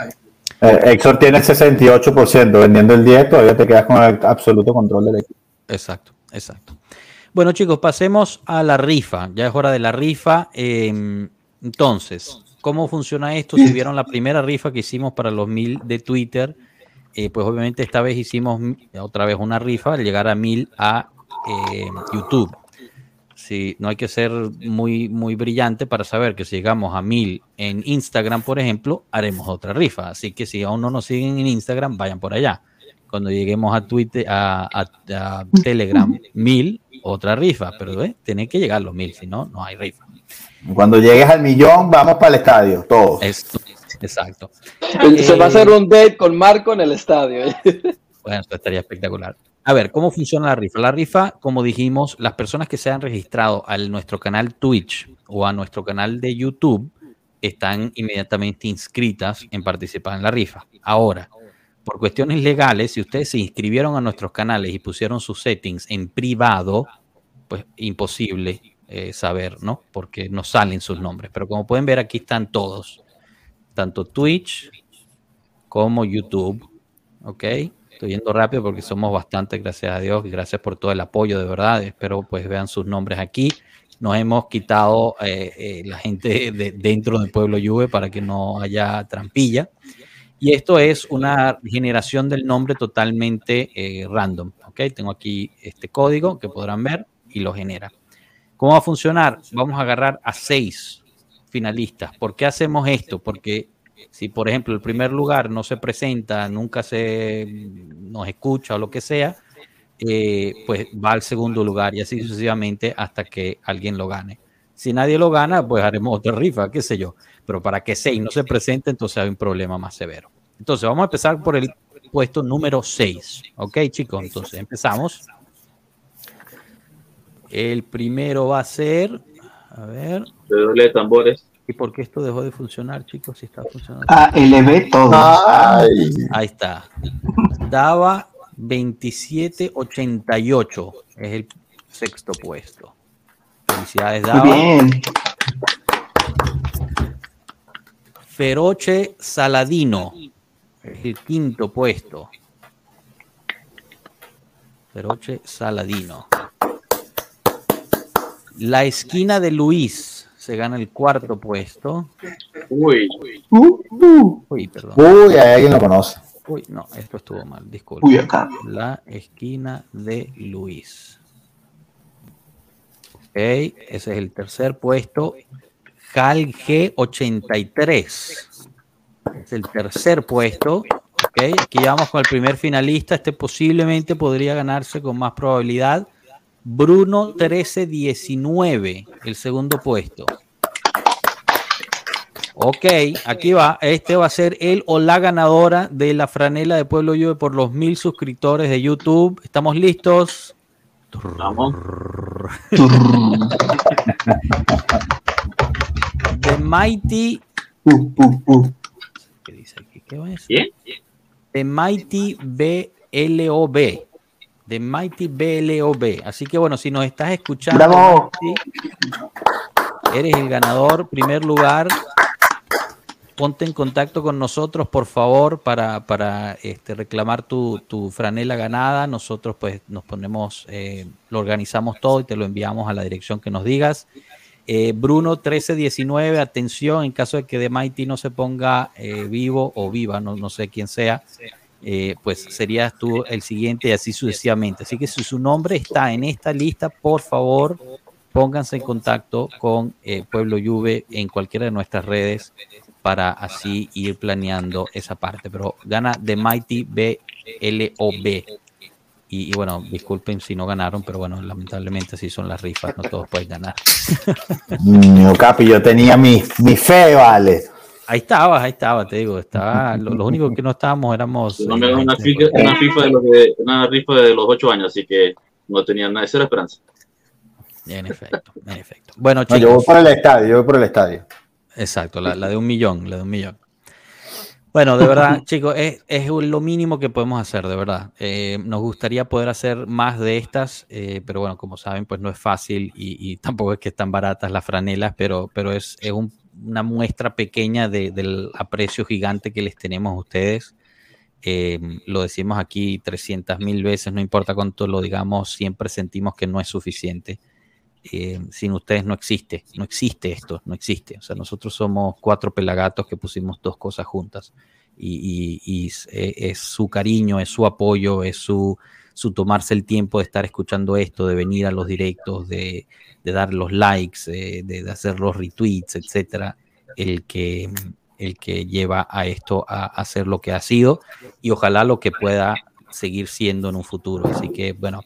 Eh, Exor tiene el 68%, vendiendo el 10, todavía te quedas con el absoluto control del equipo. Exacto, exacto. Bueno, chicos, pasemos a la rifa. Ya es hora de la rifa. Eh, entonces, ¿cómo funciona esto? Si vieron la primera rifa que hicimos para los mil de Twitter, eh, pues obviamente esta vez hicimos otra vez una rifa al llegar a mil a eh, YouTube. Sí, no hay que ser muy, muy brillante para saber que si llegamos a mil en Instagram, por ejemplo, haremos otra rifa. Así que si aún no nos siguen en Instagram, vayan por allá. Cuando lleguemos a Twitter, a, a- a Telegram, mil, otra rifa. Pero eh, tienen que llegar los mil, si no, no hay rifa. Cuando llegues al millón, vamos para el estadio, todos. Esto, exacto. Se va a hacer un date con Marco en el estadio. [LAUGHS] Bueno, esto estaría espectacular. A ver, ¿cómo funciona la rifa? La rifa, como dijimos, las personas que se han registrado a nuestro canal Twitch o a nuestro canal de YouTube están inmediatamente inscritas en participar en la rifa. Ahora, por cuestiones legales, si ustedes se inscribieron a nuestros canales y pusieron sus settings en privado, pues imposible eh, saber, ¿no? Porque no salen sus nombres. Pero como pueden ver, aquí están todos, tanto Twitch como YouTube, ¿ok? Estoy yendo rápido porque somos bastante, gracias a Dios, gracias por todo el apoyo, de verdad. Espero pues vean sus nombres aquí. Nos hemos quitado eh, eh, la gente de, dentro del pueblo Juve para que no haya trampilla. Y esto es una generación del nombre totalmente random. ¿ok? Tengo aquí este código que podrán ver y lo genera. ¿Cómo va a funcionar? Vamos a agarrar a seis finalistas. ¿Por qué hacemos esto? Porque si, por ejemplo, el primer lugar no se presenta, nunca se nos escucha o lo que sea, eh, pues va al segundo lugar y así sucesivamente hasta que alguien lo gane. Si nadie lo gana, pues haremos otra rifa, qué sé yo. Pero para que seis no se presente, entonces hay un problema más severo. Entonces, vamos a empezar por el puesto número 6. Ok, chicos, entonces empezamos. El primero va a ser. A ver. Redoble de tambores. ¿Y por qué esto dejó de funcionar, chicos? Si está funcionando. Ah, elevé todo. Ay, Ahí está. Daba 27.88. Es el sexto puesto. Felicidades, Muy Dava. bien. Feroche Saladino. Es el quinto puesto. Feroche Saladino. La esquina de Luis se gana el cuarto puesto. Uy, Uh, uh. Uy, perdón. uy, alguien lo conoce. Uy, no, esto estuvo mal, disculpe. Uy, acá. La esquina de Luis. Ok, ese es el tercer puesto. Hal G83. Es el tercer puesto. Ok, aquí vamos con el primer finalista. Este posiblemente podría ganarse con más probabilidad. Bruno 1319, el segundo puesto. Ok, aquí va. Este va a ser el o la ganadora de la franela de Pueblo Juve por los mil suscriptores de YouTube. ¿Estamos listos? Vamos. [LAUGHS] The Mighty. Uh, uh, uh. ¿Qué dice aquí? ¿Qué va a decir? The Mighty BLOB. The Mighty BLOB. Así que bueno, si nos estás escuchando, Bravo. Eres el ganador, primer lugar. Ponte en contacto con nosotros, por favor, para, para este, reclamar tu, tu franela ganada. Nosotros pues nos ponemos, eh, lo organizamos todo y te lo enviamos a la dirección que nos digas. Eh, Bruno 1319, atención, en caso de que The Mighty no se ponga eh, vivo o viva, no, no sé quién sea, eh, pues serías tú el siguiente así sucesivamente. Así que si su nombre está en esta lista, por favor, pónganse en contacto con eh, Pueblo Juve en cualquiera de nuestras redes para así ir planeando esa parte. Pero gana The Mighty BLOB. Y, y bueno, disculpen si no ganaron, pero bueno, lamentablemente así son las rifas, no todos pueden ganar. [LAUGHS] No, Capi, yo tenía mi, mi fe, vale. Ahí estabas, ahí estaba, te digo, estaba, lo, lo único que no estábamos éramos... No me eh, una, gente- FIFA, una, FIFA de los de, una rifa de los ocho años, así que no tenía nada de cero esperanza. En efecto, en efecto. Bueno, No, chicos, yo voy por el estadio, yo voy por el estadio. exacto, la, la de un millón, la de un millón. Bueno, de verdad, [LAUGHS] chicos, es, es lo mínimo que podemos hacer, de verdad. Eh, nos gustaría poder hacer más de estas, eh, pero bueno, como saben, pues no es fácil y, y tampoco es que están baratas las franelas, pero, pero es, es un- una muestra pequeña de- del aprecio gigante que les tenemos a ustedes. Eh, lo decimos aquí 300 mil veces, no importa cuánto lo digamos, siempre sentimos que no es suficiente. Eh, sin ustedes no existe, no existe esto, no existe. O sea, nosotros somos cuatro pelagatos que pusimos dos cosas juntas y, y- es su cariño, es su apoyo, es su, su tomarse el tiempo de estar escuchando esto, de venir a los directos, de, de dar los likes, eh, de, de hacer los retweets, etcétera, el que, el que lleva a esto a, ser lo que ha sido y ojalá lo que pueda seguir siendo en un futuro. Así que, bueno,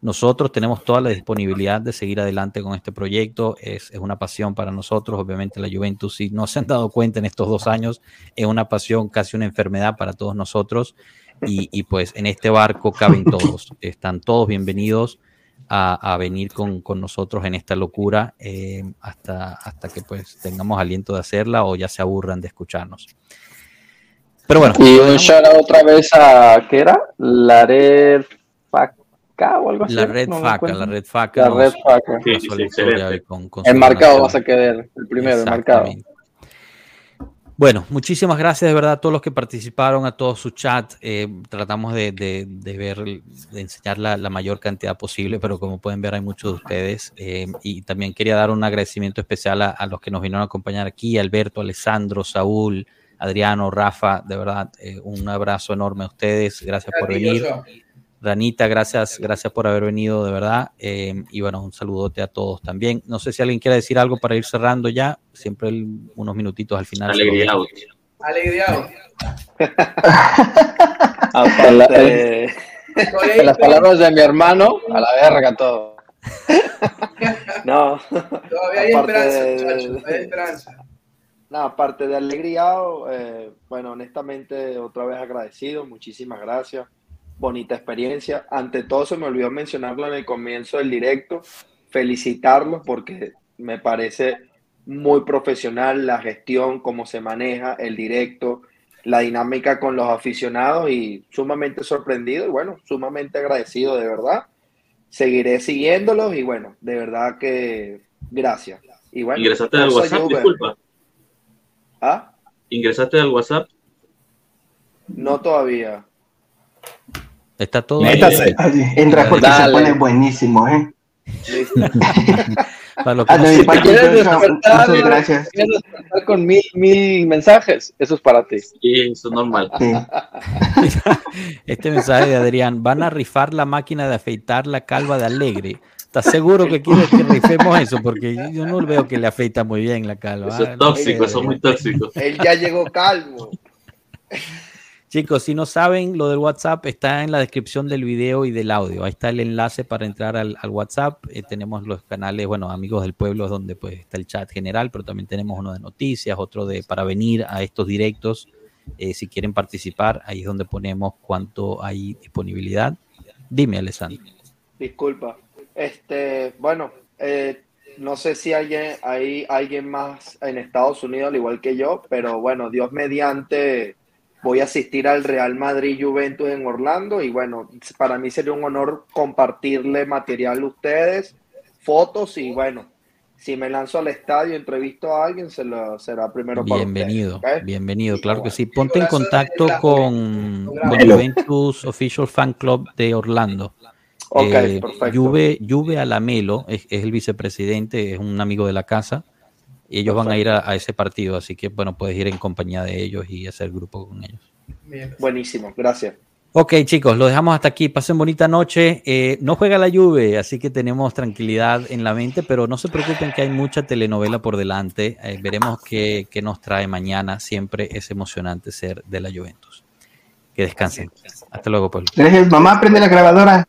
nosotros tenemos toda la disponibilidad de seguir adelante con este proyecto. Es, es una pasión para nosotros. Obviamente la Juventus, si no se han dado cuenta en estos dos años, es una pasión, casi una enfermedad para todos nosotros. Y, y pues en este barco caben [LAUGHS] todos. Están todos bienvenidos a, a venir con, con nosotros en esta locura eh, hasta, hasta que pues tengamos aliento de hacerla o ya se aburran de escucharnos. Pero bueno, Y un shout out otra vez a, ¿qué era? La red Faca o algo así. la red No faca, la red faca. La red Faca. Sí, sí, la historia excelente. hoy con- con El su marcado donación. vas a quedar, el primero, el marcado. Exactamente. Bueno, muchísimas gracias de verdad a todos los que participaron, a todos su chat. Eh, tratamos de, de- de ver, de enseñar la, la mayor cantidad posible, pero como pueden ver hay muchos de ustedes. Eh, y también quería dar un agradecimiento especial a, a los que nos vinieron a acompañar aquí, Alberto, Alessandro, Saúl, Adriano, Rafa, de verdad, eh, un abrazo enorme a ustedes. Gracias por venir. Ranita, gracias, gracias por haber venido, de verdad. Eh, y bueno, un saludote a todos también. No sé si alguien quiere decir algo para ir cerrando ya. Siempre el- unos minutitos al final. Alegría out. [LAUGHS] Aparte, En las palabras de mi hermano, a la verga todo. [LAUGHS] no, Todavía hay esperanza, de- muchachos. Hay esperanza. no, aparte de alegría, eh, bueno, honestamente, otra vez agradecido, muchísimas gracias, bonita experiencia. Ante todo, se me olvidó mencionarlo en el comienzo del directo, felicitarlos porque me parece muy profesional la gestión, cómo se maneja el directo, la dinámica con los aficionados y sumamente sorprendido y bueno, sumamente agradecido de verdad. Seguiré siguiéndolos y bueno, de verdad que gracias. Y bueno, Ingresaste al WhatsApp, Juve. disculpa. ¿Ah? Ingresaste al WhatsApp. No todavía. Está todo ahí. Métase. Ay, Entra porque Dale. se pone buenísimo, ¿eh? Listo. [LAUGHS] Para los que Ah, no parte, ¿Quieres despertar? muchas gracias. ¿Quieres despertar con mil, mil mensajes? Eso es para ti. Y eso es normal. Sí. [LAUGHS] este mensaje de Adrián, van a rifar la máquina de afeitar la calva de Alegre. ¿Estás seguro que quieres que rifemos eso? Porque yo no veo que le afeita muy bien la calva. Eso Ah, es no tóxico, eso es muy tóxico. Él ya llegó calvo. Chicos, si no saben, lo del WhatsApp está en la descripción del video y del audio. Ahí está el enlace para entrar al, WhatsApp. Eh, tenemos los canales, bueno, Amigos del Pueblo, es donde pues está el chat general, pero también tenemos uno de noticias, otro de para venir a estos directos. Eh, si quieren participar, ahí es donde ponemos cuánto hay disponibilidad. Dime, Alessandro. Disculpa. Este, bueno, eh, no sé si alguien, hay alguien más en Estados Unidos, al igual que yo, pero bueno, Dios mediante, voy a asistir al Real Madrid Juventus en Orlando y bueno, para mí sería un honor compartirle material a ustedes, fotos y bueno, si me lanzo al estadio, entrevisto a alguien, se lo, será primero para Bienvenido, ustedes, bienvenido, claro que sí. Ponte en contacto con, con Juventus Official Fan Club de Orlando. Ok, eh, perfecto. Juve, Juve Alamelo es, es, el vicepresidente, es un amigo de la casa. Y ellos perfecto. van a ir a, a, ese partido, así que bueno, puedes ir en compañía de ellos y hacer grupo con ellos. Bien. Buenísimo, gracias. Ok, chicos, lo dejamos hasta aquí. Pasen bonita noche. Eh, no juega la lluvia, así que tenemos tranquilidad en la mente, pero no se preocupen que hay mucha telenovela por delante. Eh, veremos qué, qué, nos trae mañana. Siempre es emocionante ser de la Juventus. Que descansen. Hasta luego, Pablo. Mamá, prende la grabadora.